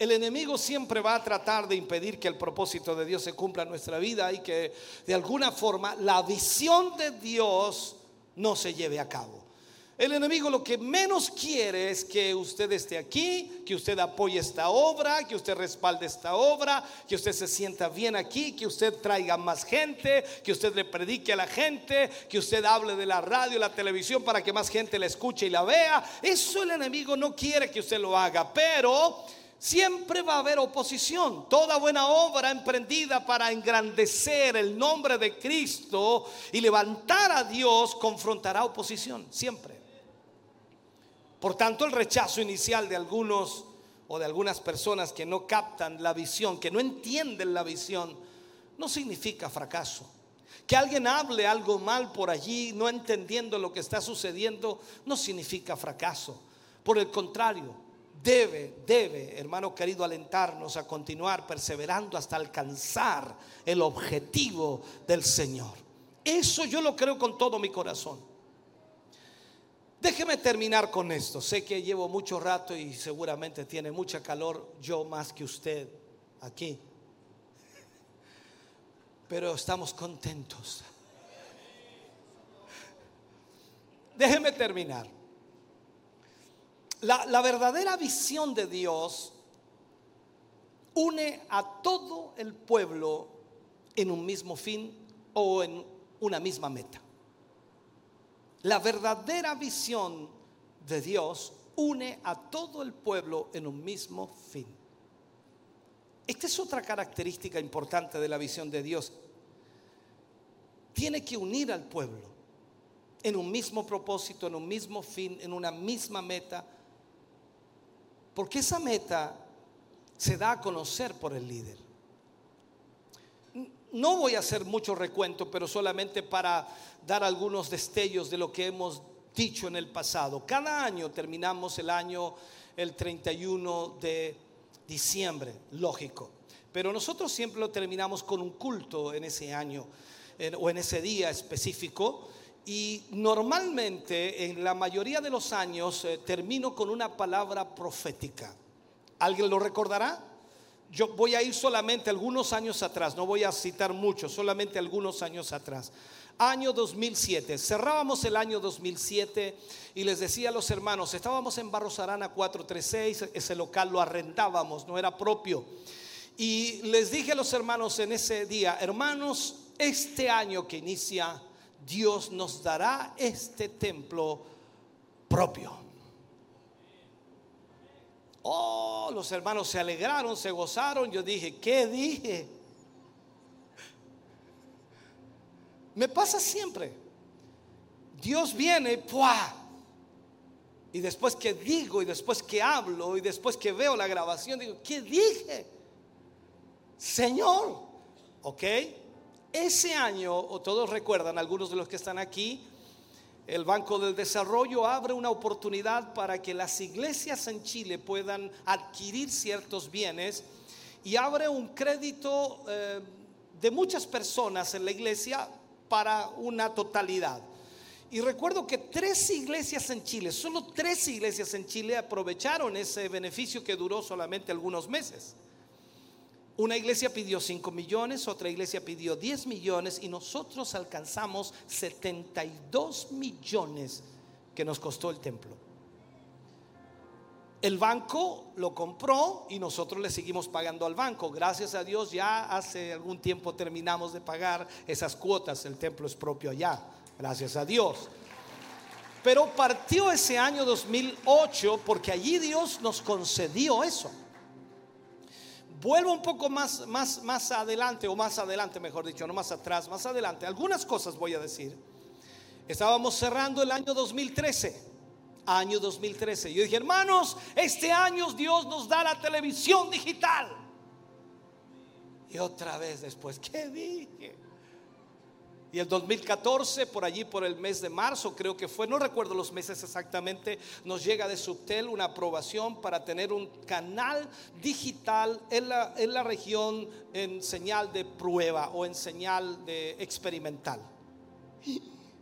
el enemigo siempre va a tratar de impedir que el propósito de Dios se cumpla en nuestra vida y que de alguna forma la visión de Dios no se lleve a cabo. El enemigo lo que menos quiere es que usted esté aquí, que usted apoye esta obra, que usted respalde esta obra, que usted se sienta bien aquí, que usted traiga más gente, que usted le predique a la gente, que usted hable de la radio, la televisión para que más gente la escuche y la vea. Eso el enemigo no quiere que usted lo haga, pero Siempre va a haber oposición. Toda buena obra emprendida para engrandecer el nombre de Cristo y levantar a Dios confrontará oposición, siempre. Por tanto, el rechazo inicial de algunos o de algunas personas que no captan la visión, que no entienden la visión, no significa fracaso. Que alguien hable algo mal por allí, no entendiendo lo que está sucediendo, no significa fracaso. Por el contrario, debe, debe, hermano querido, alentarnos a continuar perseverando hasta alcanzar el objetivo del Señor. Eso yo lo creo con todo mi corazón. Déjeme terminar con esto. Sé que llevo mucho rato y seguramente tiene mucha calor, yo más que usted aquí. Pero estamos contentos. Déjeme terminar. La, verdadera visión de Dios une a todo el pueblo en un mismo fin o en una misma meta. La verdadera visión de Dios une a todo el pueblo en un mismo fin. Esta es otra característica importante de la visión de Dios. Tiene que unir al pueblo en un mismo propósito, en un mismo fin, en una misma meta porque esa meta se da a conocer por el líder. No voy a hacer mucho recuento, pero solamente para dar algunos destellos de lo que hemos dicho en el pasado. Cada año terminamos el año el 31 de diciembre, lógico. Pero nosotros siempre lo terminamos con un culto en ese año o en ese día específico y normalmente en la mayoría de los años eh, termino con una palabra profética. ¿Alguien lo recordará? Yo voy a ir solamente algunos años atrás, no voy a citar mucho, solamente algunos años atrás. Año 2007, cerrábamos el año 2007 y les decía a los hermanos, estábamos en Barros Arana 436, ese local lo arrendábamos, no era propio. Y les dije a los hermanos en ese día, hermanos, este año que inicia Dios nos dará este templo propio. Oh, los hermanos se alegraron, se gozaron. Yo dije, ¿qué dije? Me pasa siempre. Dios viene, ¡pua! Y después que digo, y después que hablo, y después que veo la grabación, digo, ¿qué dije? Señor, ¿ok? Ese año, o todos recuerdan, algunos de los que están aquí, el Banco del Desarrollo abre una oportunidad para que las iglesias en Chile puedan adquirir ciertos bienes y abre un crédito eh, de muchas personas en la iglesia para una totalidad. Y recuerdo que tres iglesias en Chile, solo tres iglesias en Chile aprovecharon ese beneficio que duró solamente algunos meses. Una iglesia pidió 5 millones, otra iglesia pidió 10 millones y nosotros alcanzamos 72 millones que nos costó el templo. El banco lo compró y nosotros le seguimos pagando al banco. Gracias a Dios ya hace algún tiempo terminamos de pagar esas cuotas. El templo es propio allá. Gracias a Dios. Pero partió ese año 2008 porque allí Dios nos concedió eso. Vuelvo un poco más, más, más adelante, o más adelante, mejor dicho, no más atrás, más adelante. Algunas cosas voy a decir. Estábamos cerrando el año 2013. Año 2013. Yo dije, hermanos, este año Dios nos da la televisión digital. Y otra vez después, ¿qué dije? Y el 2014, por allí, por el mes de marzo, creo que fue, no recuerdo los meses exactamente, nos llega de Subtel una aprobación para tener un canal digital en la, en la región en señal de prueba o en señal de experimental.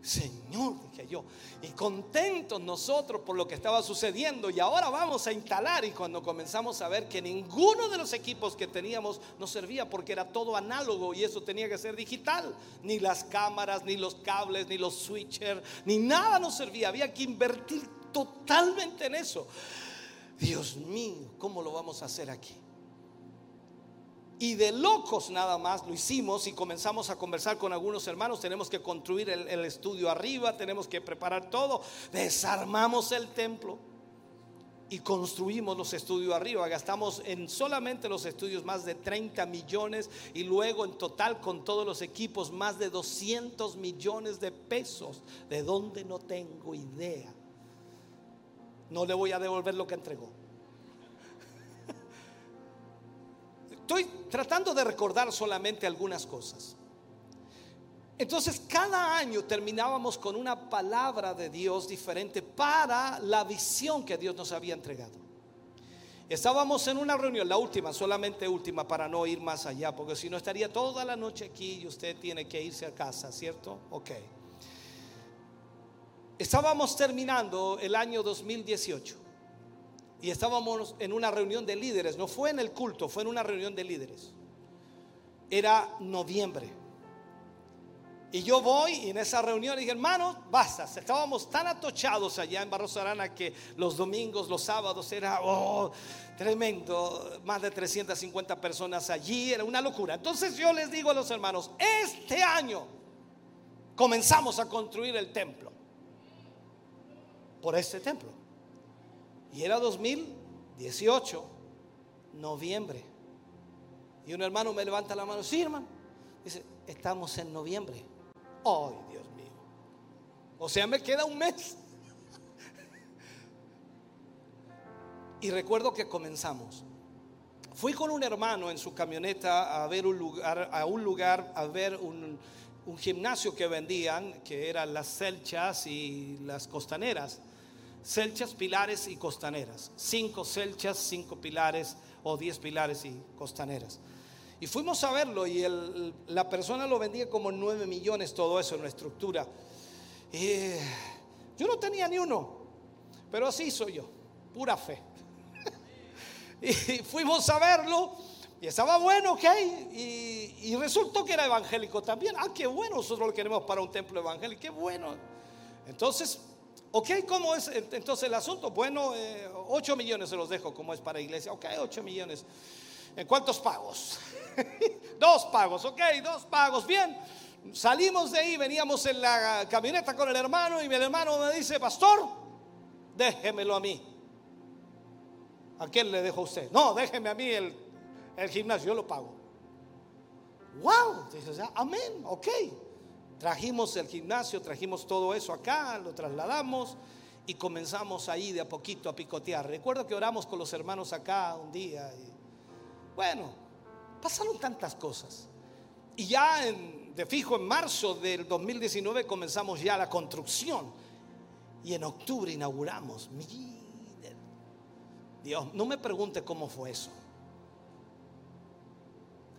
Señor, dije yo, y contentos nosotros por lo que estaba sucediendo y ahora vamos a instalar y cuando comenzamos a ver que ninguno de los equipos que teníamos nos servía porque era todo análogo y eso tenía que ser digital, ni las cámaras, ni los cables, ni los switchers, ni nada nos servía, había que invertir totalmente en eso. Dios mío, ¿cómo lo vamos a hacer aquí? Y de locos nada más lo hicimos y comenzamos a conversar con algunos hermanos. Tenemos que construir el, estudio arriba, tenemos que preparar todo. Desarmamos el templo. y construimos los estudios arriba. Gastamos en solamente los estudios más de 30 millones y luego en total con todos los equipos más de 200 millones de pesos. ¿De dónde no tengo idea? No le voy a devolver lo que entregó. Estoy tratando de recordar solamente algunas cosas. Entonces cada año terminábamos con una palabra de Dios diferente para la visión que Dios nos había entregado. Estábamos en una reunión, la última, solamente última, para no ir más allá, porque si no estaría toda la noche aquí y usted tiene que irse a casa, ¿cierto? Ok. Estábamos terminando el año 2018 y estábamos en una reunión de líderes, no fue en el culto, fue en una reunión de líderes. Era noviembre. Y yo voy y en esa reunión dije, hermano, basta. Estábamos tan atochados allá en Barros Arana que los domingos, los sábados era oh, tremendo. Más de 350 personas allí, era una locura. Entonces yo les digo a los hermanos, este año comenzamos a construir el templo. Por este templo. Y era 2018, noviembre. Y un hermano me levanta la mano, sí hermano. Dice, estamos en noviembre. Ay, Dios mío. O sea, me queda un mes. Y recuerdo que comenzamos. Fui con un hermano en su camioneta a ver un lugar, a un lugar, a ver un, un gimnasio que vendían, que eran las celchas y las costaneras. Celchas, pilares y costaneras. Cinco celchas, cinco pilares o diez pilares y costaneras. Y fuimos a verlo y la persona lo vendía como 9 millones, todo eso en la estructura. Y yo no tenía ni uno, pero así soy yo, pura fe. y fuimos a verlo y estaba bueno, ok. Y, y, resultó que era evangélico también. Ah, qué bueno, nosotros lo queremos para un templo evangélico, qué bueno. Entonces, ok, ¿cómo es entonces el asunto? Bueno, 8 eh, millones se los dejo como es para iglesia. Ok, 8 millones. ¿En cuántos pagos? dos pagos, ok, dos pagos, bien. Salimos de ahí, veníamos en la camioneta con el hermano y el hermano me dice, pastor, déjemelo a mí. ¿A quién le dejo a usted? No, déjeme a mí el, gimnasio, yo lo pago. Wow, dice, amén, ok. Trajimos el gimnasio, trajimos todo eso acá, lo trasladamos y comenzamos ahí de a poquito a picotear. Recuerdo que oramos con los hermanos acá un día. Bueno, pasaron tantas cosas. Y ya de fijo en marzo del 2019 comenzamos ya la construcción. Y en octubre inauguramos. Dios, no me pregunte cómo fue eso.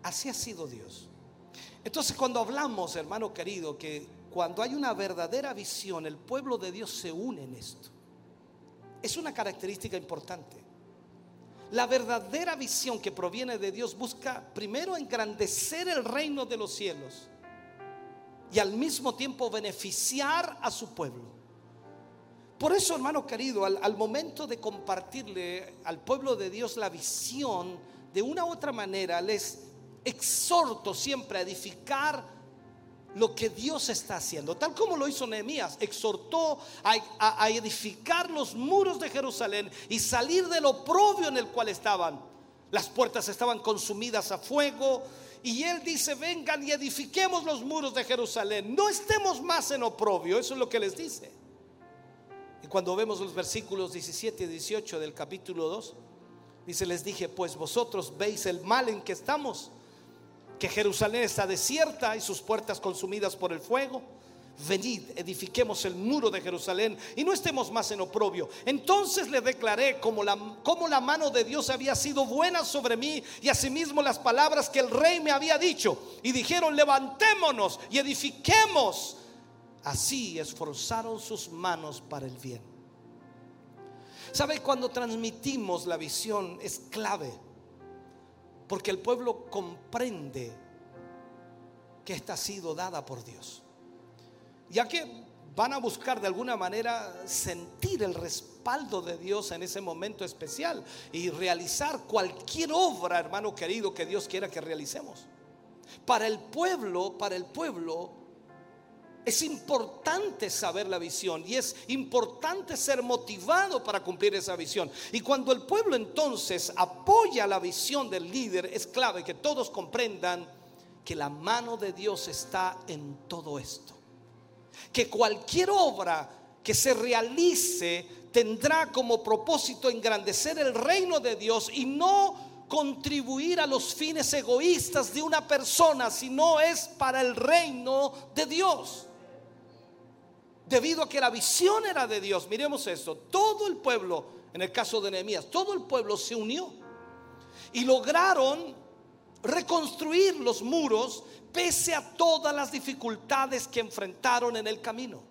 Así ha sido Dios. Entonces cuando hablamos, hermano querido, que cuando hay una verdadera visión, el pueblo de Dios se une en esto. Es una característica importante. La verdadera visión que proviene de Dios busca primero engrandecer el reino de los cielos y al mismo tiempo beneficiar a su pueblo. Por eso, hermano querido, al, momento de compartirle al pueblo de Dios la visión, de una u otra manera les exhorto siempre a edificar lo que Dios está haciendo, tal como lo hizo Nehemías, exhortó a, edificar los muros de Jerusalén y salir del oprobio en el cual estaban. Las puertas estaban consumidas a fuego y él dice, vengan y edifiquemos los muros de Jerusalén, no estemos más en oprobio, eso es lo que les dice. Y cuando vemos los versículos 17 y 18 del capítulo 2, dice, les dije, pues vosotros veis el mal en que estamos que Jerusalén está desierta y sus puertas consumidas por el fuego. Venid, edifiquemos el muro de Jerusalén y no estemos más en oprobio. Entonces le declaré como la, la mano de Dios había sido buena sobre mí y asimismo las palabras que el rey me había dicho. Y dijeron, levantémonos y edifiquemos. Así esforzaron sus manos para el bien. ¿Sabe? Cuando transmitimos la visión es clave porque el pueblo comprende que esta ha sido dada por Dios. Ya que van a buscar de alguna manera sentir el respaldo de Dios en ese momento especial y realizar cualquier obra, hermano querido, que Dios quiera que realicemos. Para el pueblo, para el pueblo, Es importante saber la visión y es importante ser motivado para cumplir esa visión. Y cuando el pueblo entonces apoya la visión del líder, es clave que todos comprendan que la mano de Dios está en todo esto. Que cualquier obra que se realice tendrá como propósito engrandecer el reino de Dios y no contribuir a los fines egoístas de una persona, sino es para el reino de Dios debido a que la visión era de Dios. Miremos esto, todo el pueblo, en el caso de Nehemías, todo el pueblo se unió y lograron reconstruir los muros pese a todas las dificultades que enfrentaron en el camino.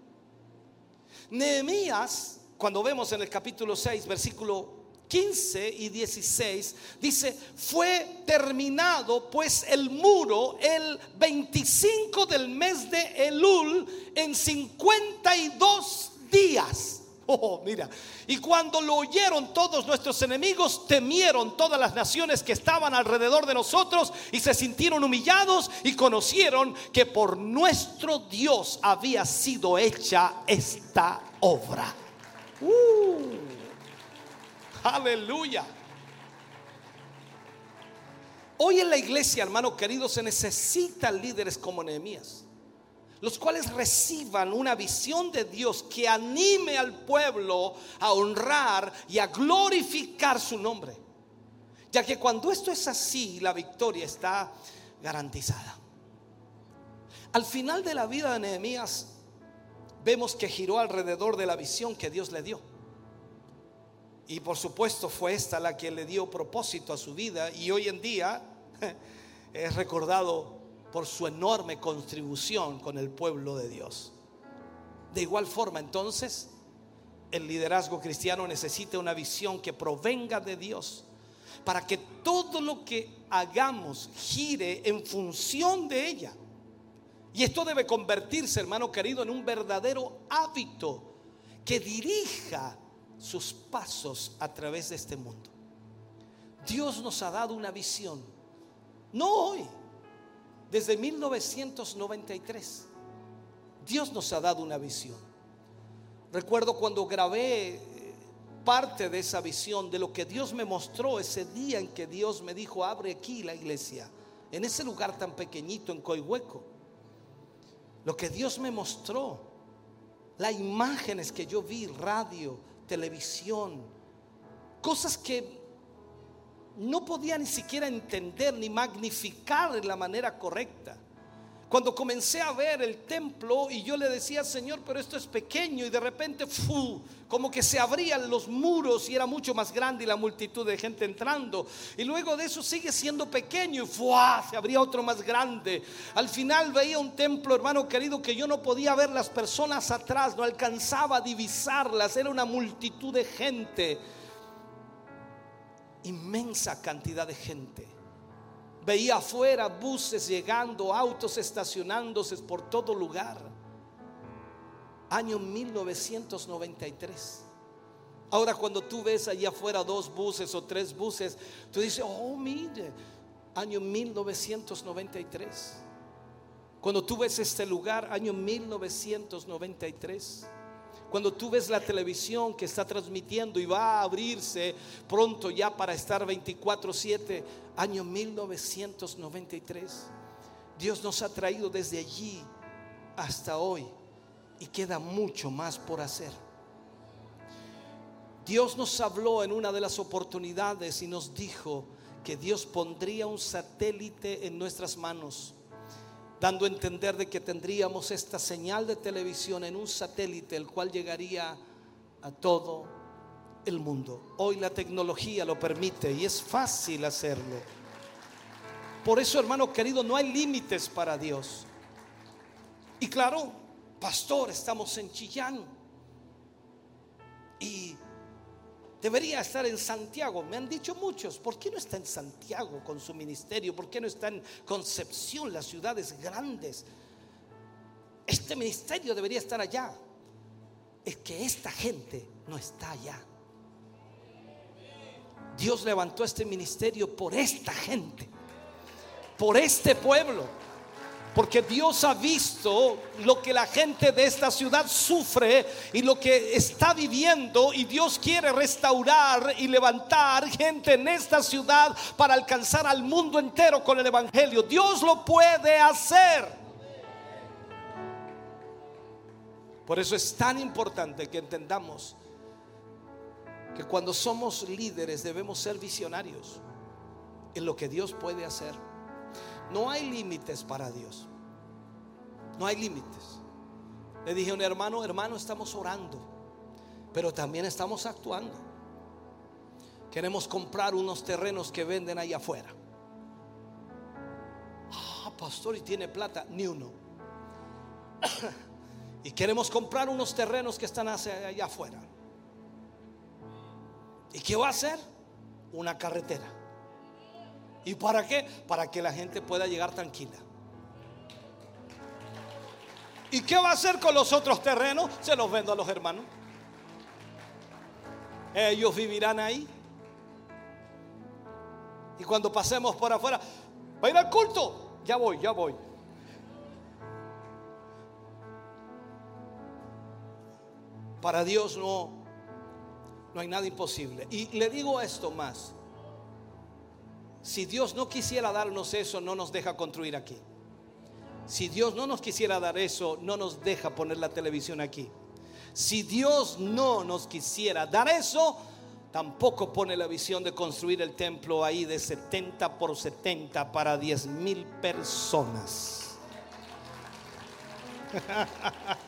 Nehemías, cuando vemos en el capítulo 6, versículo 15 y 16 dice, fue terminado pues el muro el 25 del mes de Elul en 52 días. Oh, mira. Y cuando lo oyeron todos nuestros enemigos, temieron todas las naciones que estaban alrededor de nosotros y se sintieron humillados y conocieron que por nuestro Dios había sido hecha esta obra. Uh. Aleluya. Hoy en la iglesia, hermano querido, se necesitan líderes como Nehemías, los cuales reciban una visión de Dios que anime al pueblo a honrar y a glorificar su nombre. Ya que cuando esto es así, la victoria está garantizada. Al final de la vida de Nehemías, vemos que giró alrededor de la visión que Dios le dio. Y por supuesto fue esta la que le dio propósito a su vida y hoy en día es recordado por su enorme contribución con el pueblo de Dios. De igual forma, entonces, el liderazgo cristiano necesita una visión que provenga de Dios para que todo lo que hagamos gire en función de ella. Y esto debe convertirse, hermano querido, en un verdadero hábito que dirija sus pasos a través de este mundo. Dios nos ha dado una visión, no hoy, desde 1993. Dios nos ha dado una visión. Recuerdo cuando grabé eh, parte de esa visión, de lo que Dios me mostró ese día en que Dios me dijo, abre aquí la iglesia, en ese lugar tan pequeñito en Coihueco. Lo que Dios me mostró, las imágenes que yo vi, radio, televisión, cosas que no podía ni siquiera entender ni magnificar de la manera correcta. Cuando comencé a ver el templo y yo le decía, Señor, pero esto es pequeño y de repente, fu, como que se abrían los muros y era mucho más grande y la multitud de gente entrando. Y luego de eso sigue siendo pequeño y fu, se abría otro más grande. Al final veía un templo, hermano querido, que yo no podía ver las personas atrás, no alcanzaba a divisarlas, era una multitud de gente. Inmensa cantidad de gente. Veía afuera buses llegando, autos estacionándose por todo lugar. Año 1993. Ahora cuando tú ves allá afuera dos buses o tres buses, tú dices, oh, mire, año 1993. Cuando tú ves este lugar, año 1993. Cuando tú ves la televisión que está transmitiendo y va a abrirse pronto ya para estar 24/7, año 1993, Dios nos ha traído desde allí hasta hoy y queda mucho más por hacer. Dios nos habló en una de las oportunidades y nos dijo que Dios pondría un satélite en nuestras manos dando a entender de que tendríamos esta señal de televisión en un satélite, el cual llegaría a todo el mundo. Hoy la tecnología lo permite y es fácil hacerlo. Por eso, hermano querido, no hay límites para Dios. Y claro, pastor, estamos en Chillán. Y Debería estar en Santiago. Me han dicho muchos, ¿por qué no está en Santiago con su ministerio? ¿Por qué no está en Concepción, las ciudades grandes? Este ministerio debería estar allá. Es que esta gente no está allá. Dios levantó este ministerio por esta gente, por este pueblo. Porque Dios ha visto lo que la gente de esta ciudad sufre y lo que está viviendo y Dios quiere restaurar y levantar gente en esta ciudad para alcanzar al mundo entero con el Evangelio. Dios lo puede hacer. Por eso es tan importante que entendamos que cuando somos líderes debemos ser visionarios en lo que Dios puede hacer. No hay límites para Dios. No hay límites. Le dije a un hermano, hermano, estamos orando, pero también estamos actuando. Queremos comprar unos terrenos que venden ahí afuera. Ah, pastor, y tiene plata, ni uno. y queremos comprar unos terrenos que están allá afuera. ¿Y qué va a hacer? Una carretera. ¿Y para qué? Para que la gente pueda llegar tranquila. ¿Y qué va a hacer con los otros terrenos? Se los vendo a los hermanos. Ellos vivirán ahí. Y cuando pasemos por afuera, va a ir al culto. Ya voy, ya voy. Para Dios no, no hay nada imposible. Y le digo esto más. Si Dios no quisiera darnos eso, no nos deja construir aquí. Si Dios no nos quisiera dar eso, no nos deja poner la televisión aquí. Si Dios no nos quisiera dar eso, tampoco pone la visión de construir el templo ahí de 70 por 70 para 10 mil personas.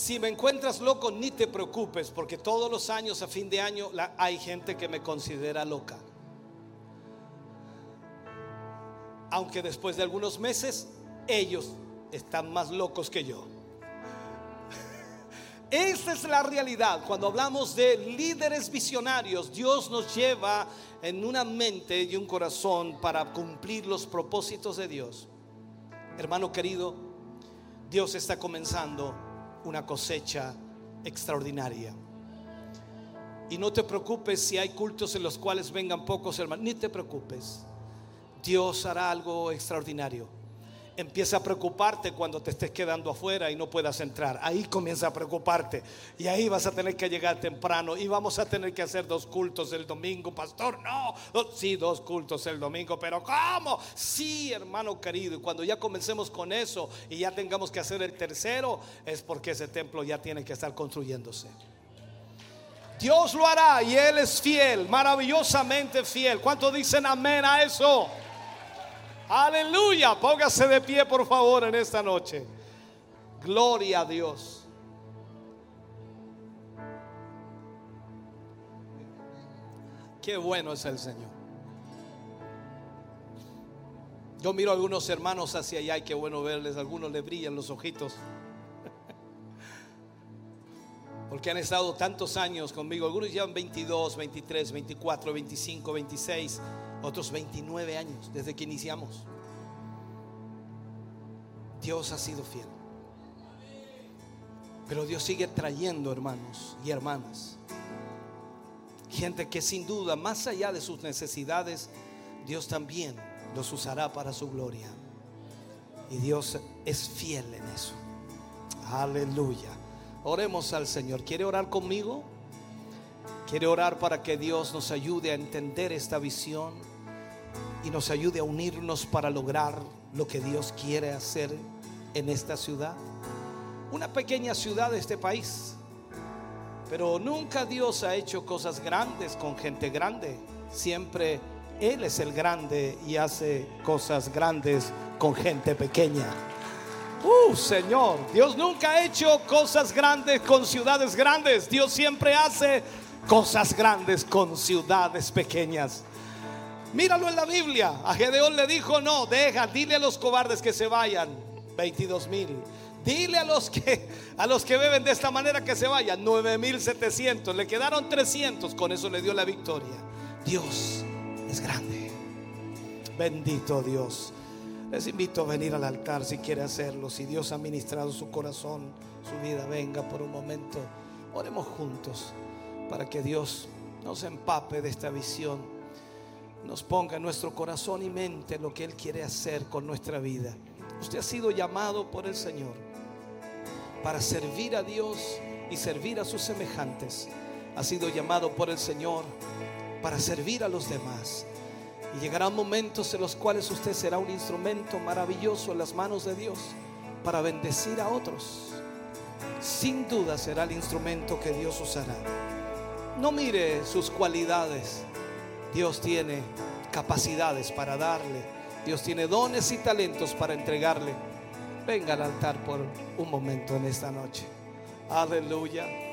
Si me encuentras loco, ni te preocupes, porque todos los años, a fin de año, hay gente que me considera loca. Aunque después de algunos meses, ellos están más locos que yo. Esa es la realidad. Cuando hablamos de líderes visionarios, Dios nos lleva en una mente y un corazón para cumplir los propósitos de Dios. Hermano querido, Dios está comenzando una cosecha extraordinaria. Y no te preocupes si hay cultos en los cuales vengan pocos hermanos, ni te preocupes. Dios hará algo extraordinario. Empieza a preocuparte cuando te estés quedando afuera y no puedas entrar. Ahí comienza a preocuparte. Y ahí vas a tener que llegar temprano. Y vamos a tener que hacer dos cultos el domingo. Pastor, no. Sí, dos cultos el domingo. Pero ¿cómo? Sí, hermano querido. Y cuando ya comencemos con eso y ya tengamos que hacer el tercero, es porque ese templo ya tiene que estar construyéndose. Dios lo hará y Él es fiel, maravillosamente fiel. ¿Cuántos dicen amén a eso? Aleluya. Póngase de pie, por favor, en esta noche. Gloria a Dios. Qué bueno es el Señor. Yo miro a algunos hermanos hacia allá y qué bueno verles. Algunos le brillan los ojitos. Porque han estado tantos años conmigo. Algunos llevan 22, 23, 24, 25, 26 otros 29 años desde que iniciamos. Dios ha sido fiel. Pero Dios sigue trayendo hermanos y hermanas. Gente que sin duda, más allá de sus necesidades, Dios también los usará para su gloria. Y Dios es fiel en eso. Aleluya. Oremos al Señor. ¿Quiere orar conmigo? ¿Quiere orar para que Dios nos ayude a entender esta visión? Y nos ayude a unirnos para lograr lo que Dios quiere hacer en esta ciudad. Una pequeña ciudad de este país. Pero nunca Dios ha hecho cosas grandes con gente grande. Siempre Él es el grande y hace cosas grandes con gente pequeña. Uh, Señor, Dios nunca ha hecho cosas grandes con ciudades grandes. Dios siempre hace cosas grandes con ciudades pequeñas. Míralo en la Biblia. A Gedeón le dijo, no, deja, dile a los cobardes que se vayan. 22 mil. Dile a los que a los que beben de esta manera que se vayan. 9700. Le quedaron 300. Con eso le dio la victoria. Dios es grande. Bendito Dios. Les invito a venir al altar si quiere hacerlo. Si Dios ha ministrado su corazón, su vida, venga por un momento. Oremos juntos para que Dios nos empape de esta visión nos ponga en nuestro corazón y mente lo que Él quiere hacer con nuestra vida. Usted ha sido llamado por el Señor para servir a Dios y servir a sus semejantes. Ha sido llamado por el Señor para servir a los demás. Y llegarán momentos en los cuales usted será un instrumento maravilloso en las manos de Dios para bendecir a otros. Sin duda será el instrumento que Dios usará. No mire sus cualidades. Dios tiene capacidades para darle. Dios tiene dones y talentos para entregarle. Venga al altar por un momento en esta noche. Aleluya.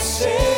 Pronto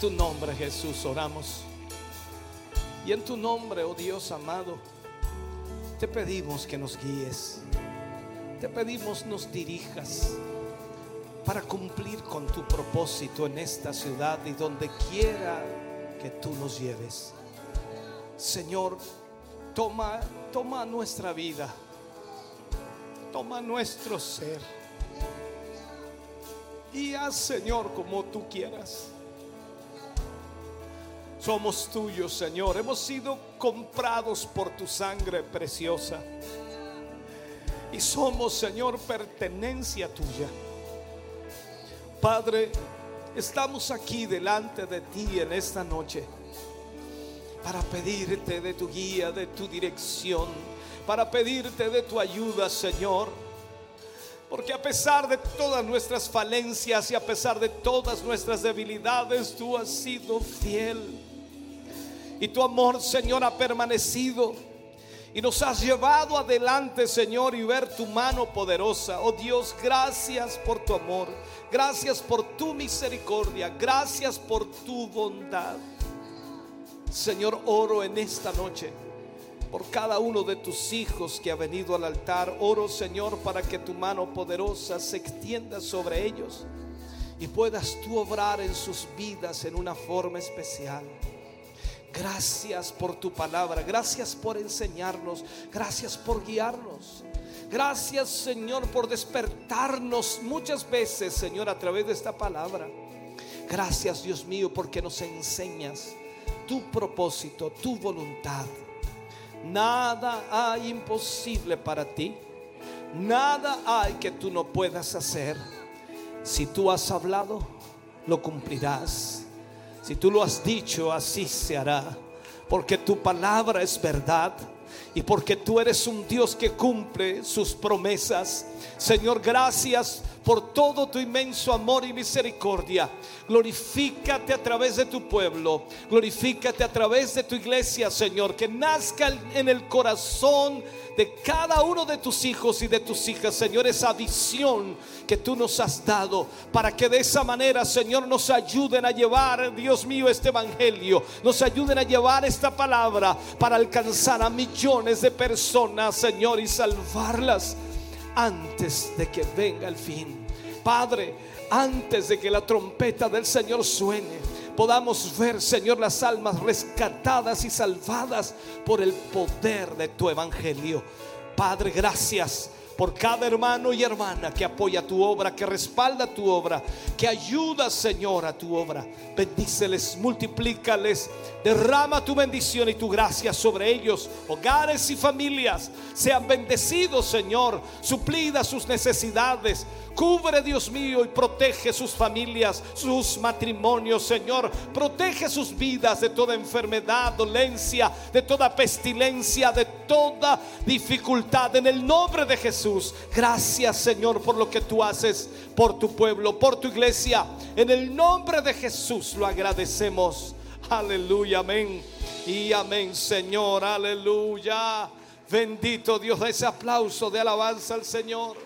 tu nombre Jesús oramos. Y en tu nombre, oh Dios amado, te pedimos que nos guíes. Te pedimos nos dirijas para cumplir con tu propósito en esta ciudad y donde quiera que tú nos lleves. Señor, toma, toma nuestra vida, toma nuestro ser y haz, Señor, como tú quieras. Somos tuyos, Señor. Hemos sido comprados por tu sangre preciosa. Y somos, Señor, pertenencia tuya. Padre, estamos aquí delante de ti en esta noche para pedirte de tu guía, de tu dirección, para pedirte de tu ayuda, Señor. Porque a pesar de todas nuestras falencias y a pesar de todas nuestras debilidades, tú has sido fiel. Y tu amor, Señor, ha permanecido. Y nos has llevado adelante, Señor, y ver tu mano poderosa. Oh Dios, gracias por tu amor. Gracias por tu misericordia. Gracias por tu bondad. Señor, oro en esta noche por cada uno de tus hijos que ha venido al altar. Oro, Señor, para que tu mano poderosa se extienda sobre ellos y puedas tú obrar en sus vidas en una forma especial. Gracias por tu palabra, gracias por enseñarnos, gracias por guiarnos. Gracias Señor por despertarnos muchas veces, Señor, a través de esta palabra. Gracias Dios mío porque nos enseñas tu propósito, tu voluntad. Nada hay imposible para ti. Nada hay que tú no puedas hacer. Si tú has hablado, lo cumplirás. Si tú lo has dicho, así se hará. Porque tu palabra es verdad. Y porque tú eres un Dios que cumple sus promesas. Señor, gracias por todo tu inmenso amor y misericordia. Glorifícate a través de tu pueblo. Glorifícate a través de tu iglesia, Señor. Que nazca en el corazón de cada uno de tus hijos y de tus hijas, Señor, esa visión que tú nos has dado. Para que de esa manera, Señor, nos ayuden a llevar, Dios mío, este evangelio. Nos ayuden a llevar esta palabra para alcanzar a millones de personas, Señor, y salvarlas antes de que venga el fin. Padre, antes de que la trompeta del Señor suene, podamos ver, Señor, las almas rescatadas y salvadas por el poder de tu evangelio. Padre, gracias por cada hermano y hermana que apoya tu obra, que respalda tu obra, que ayuda, Señor, a tu obra. Bendíceles, multiplícales, derrama tu bendición y tu gracia sobre ellos. Hogares y familias sean bendecidos, Señor, suplida sus necesidades. Cubre, Dios mío, y protege sus familias, sus matrimonios, Señor. Protege sus vidas de toda enfermedad, dolencia, de toda pestilencia, de toda dificultad. En el nombre de Jesús, gracias, Señor, por lo que tú haces por tu pueblo, por tu iglesia. En el nombre de Jesús lo agradecemos. Aleluya, amén. Y amén, Señor, aleluya. Bendito Dios, ese aplauso de alabanza al Señor.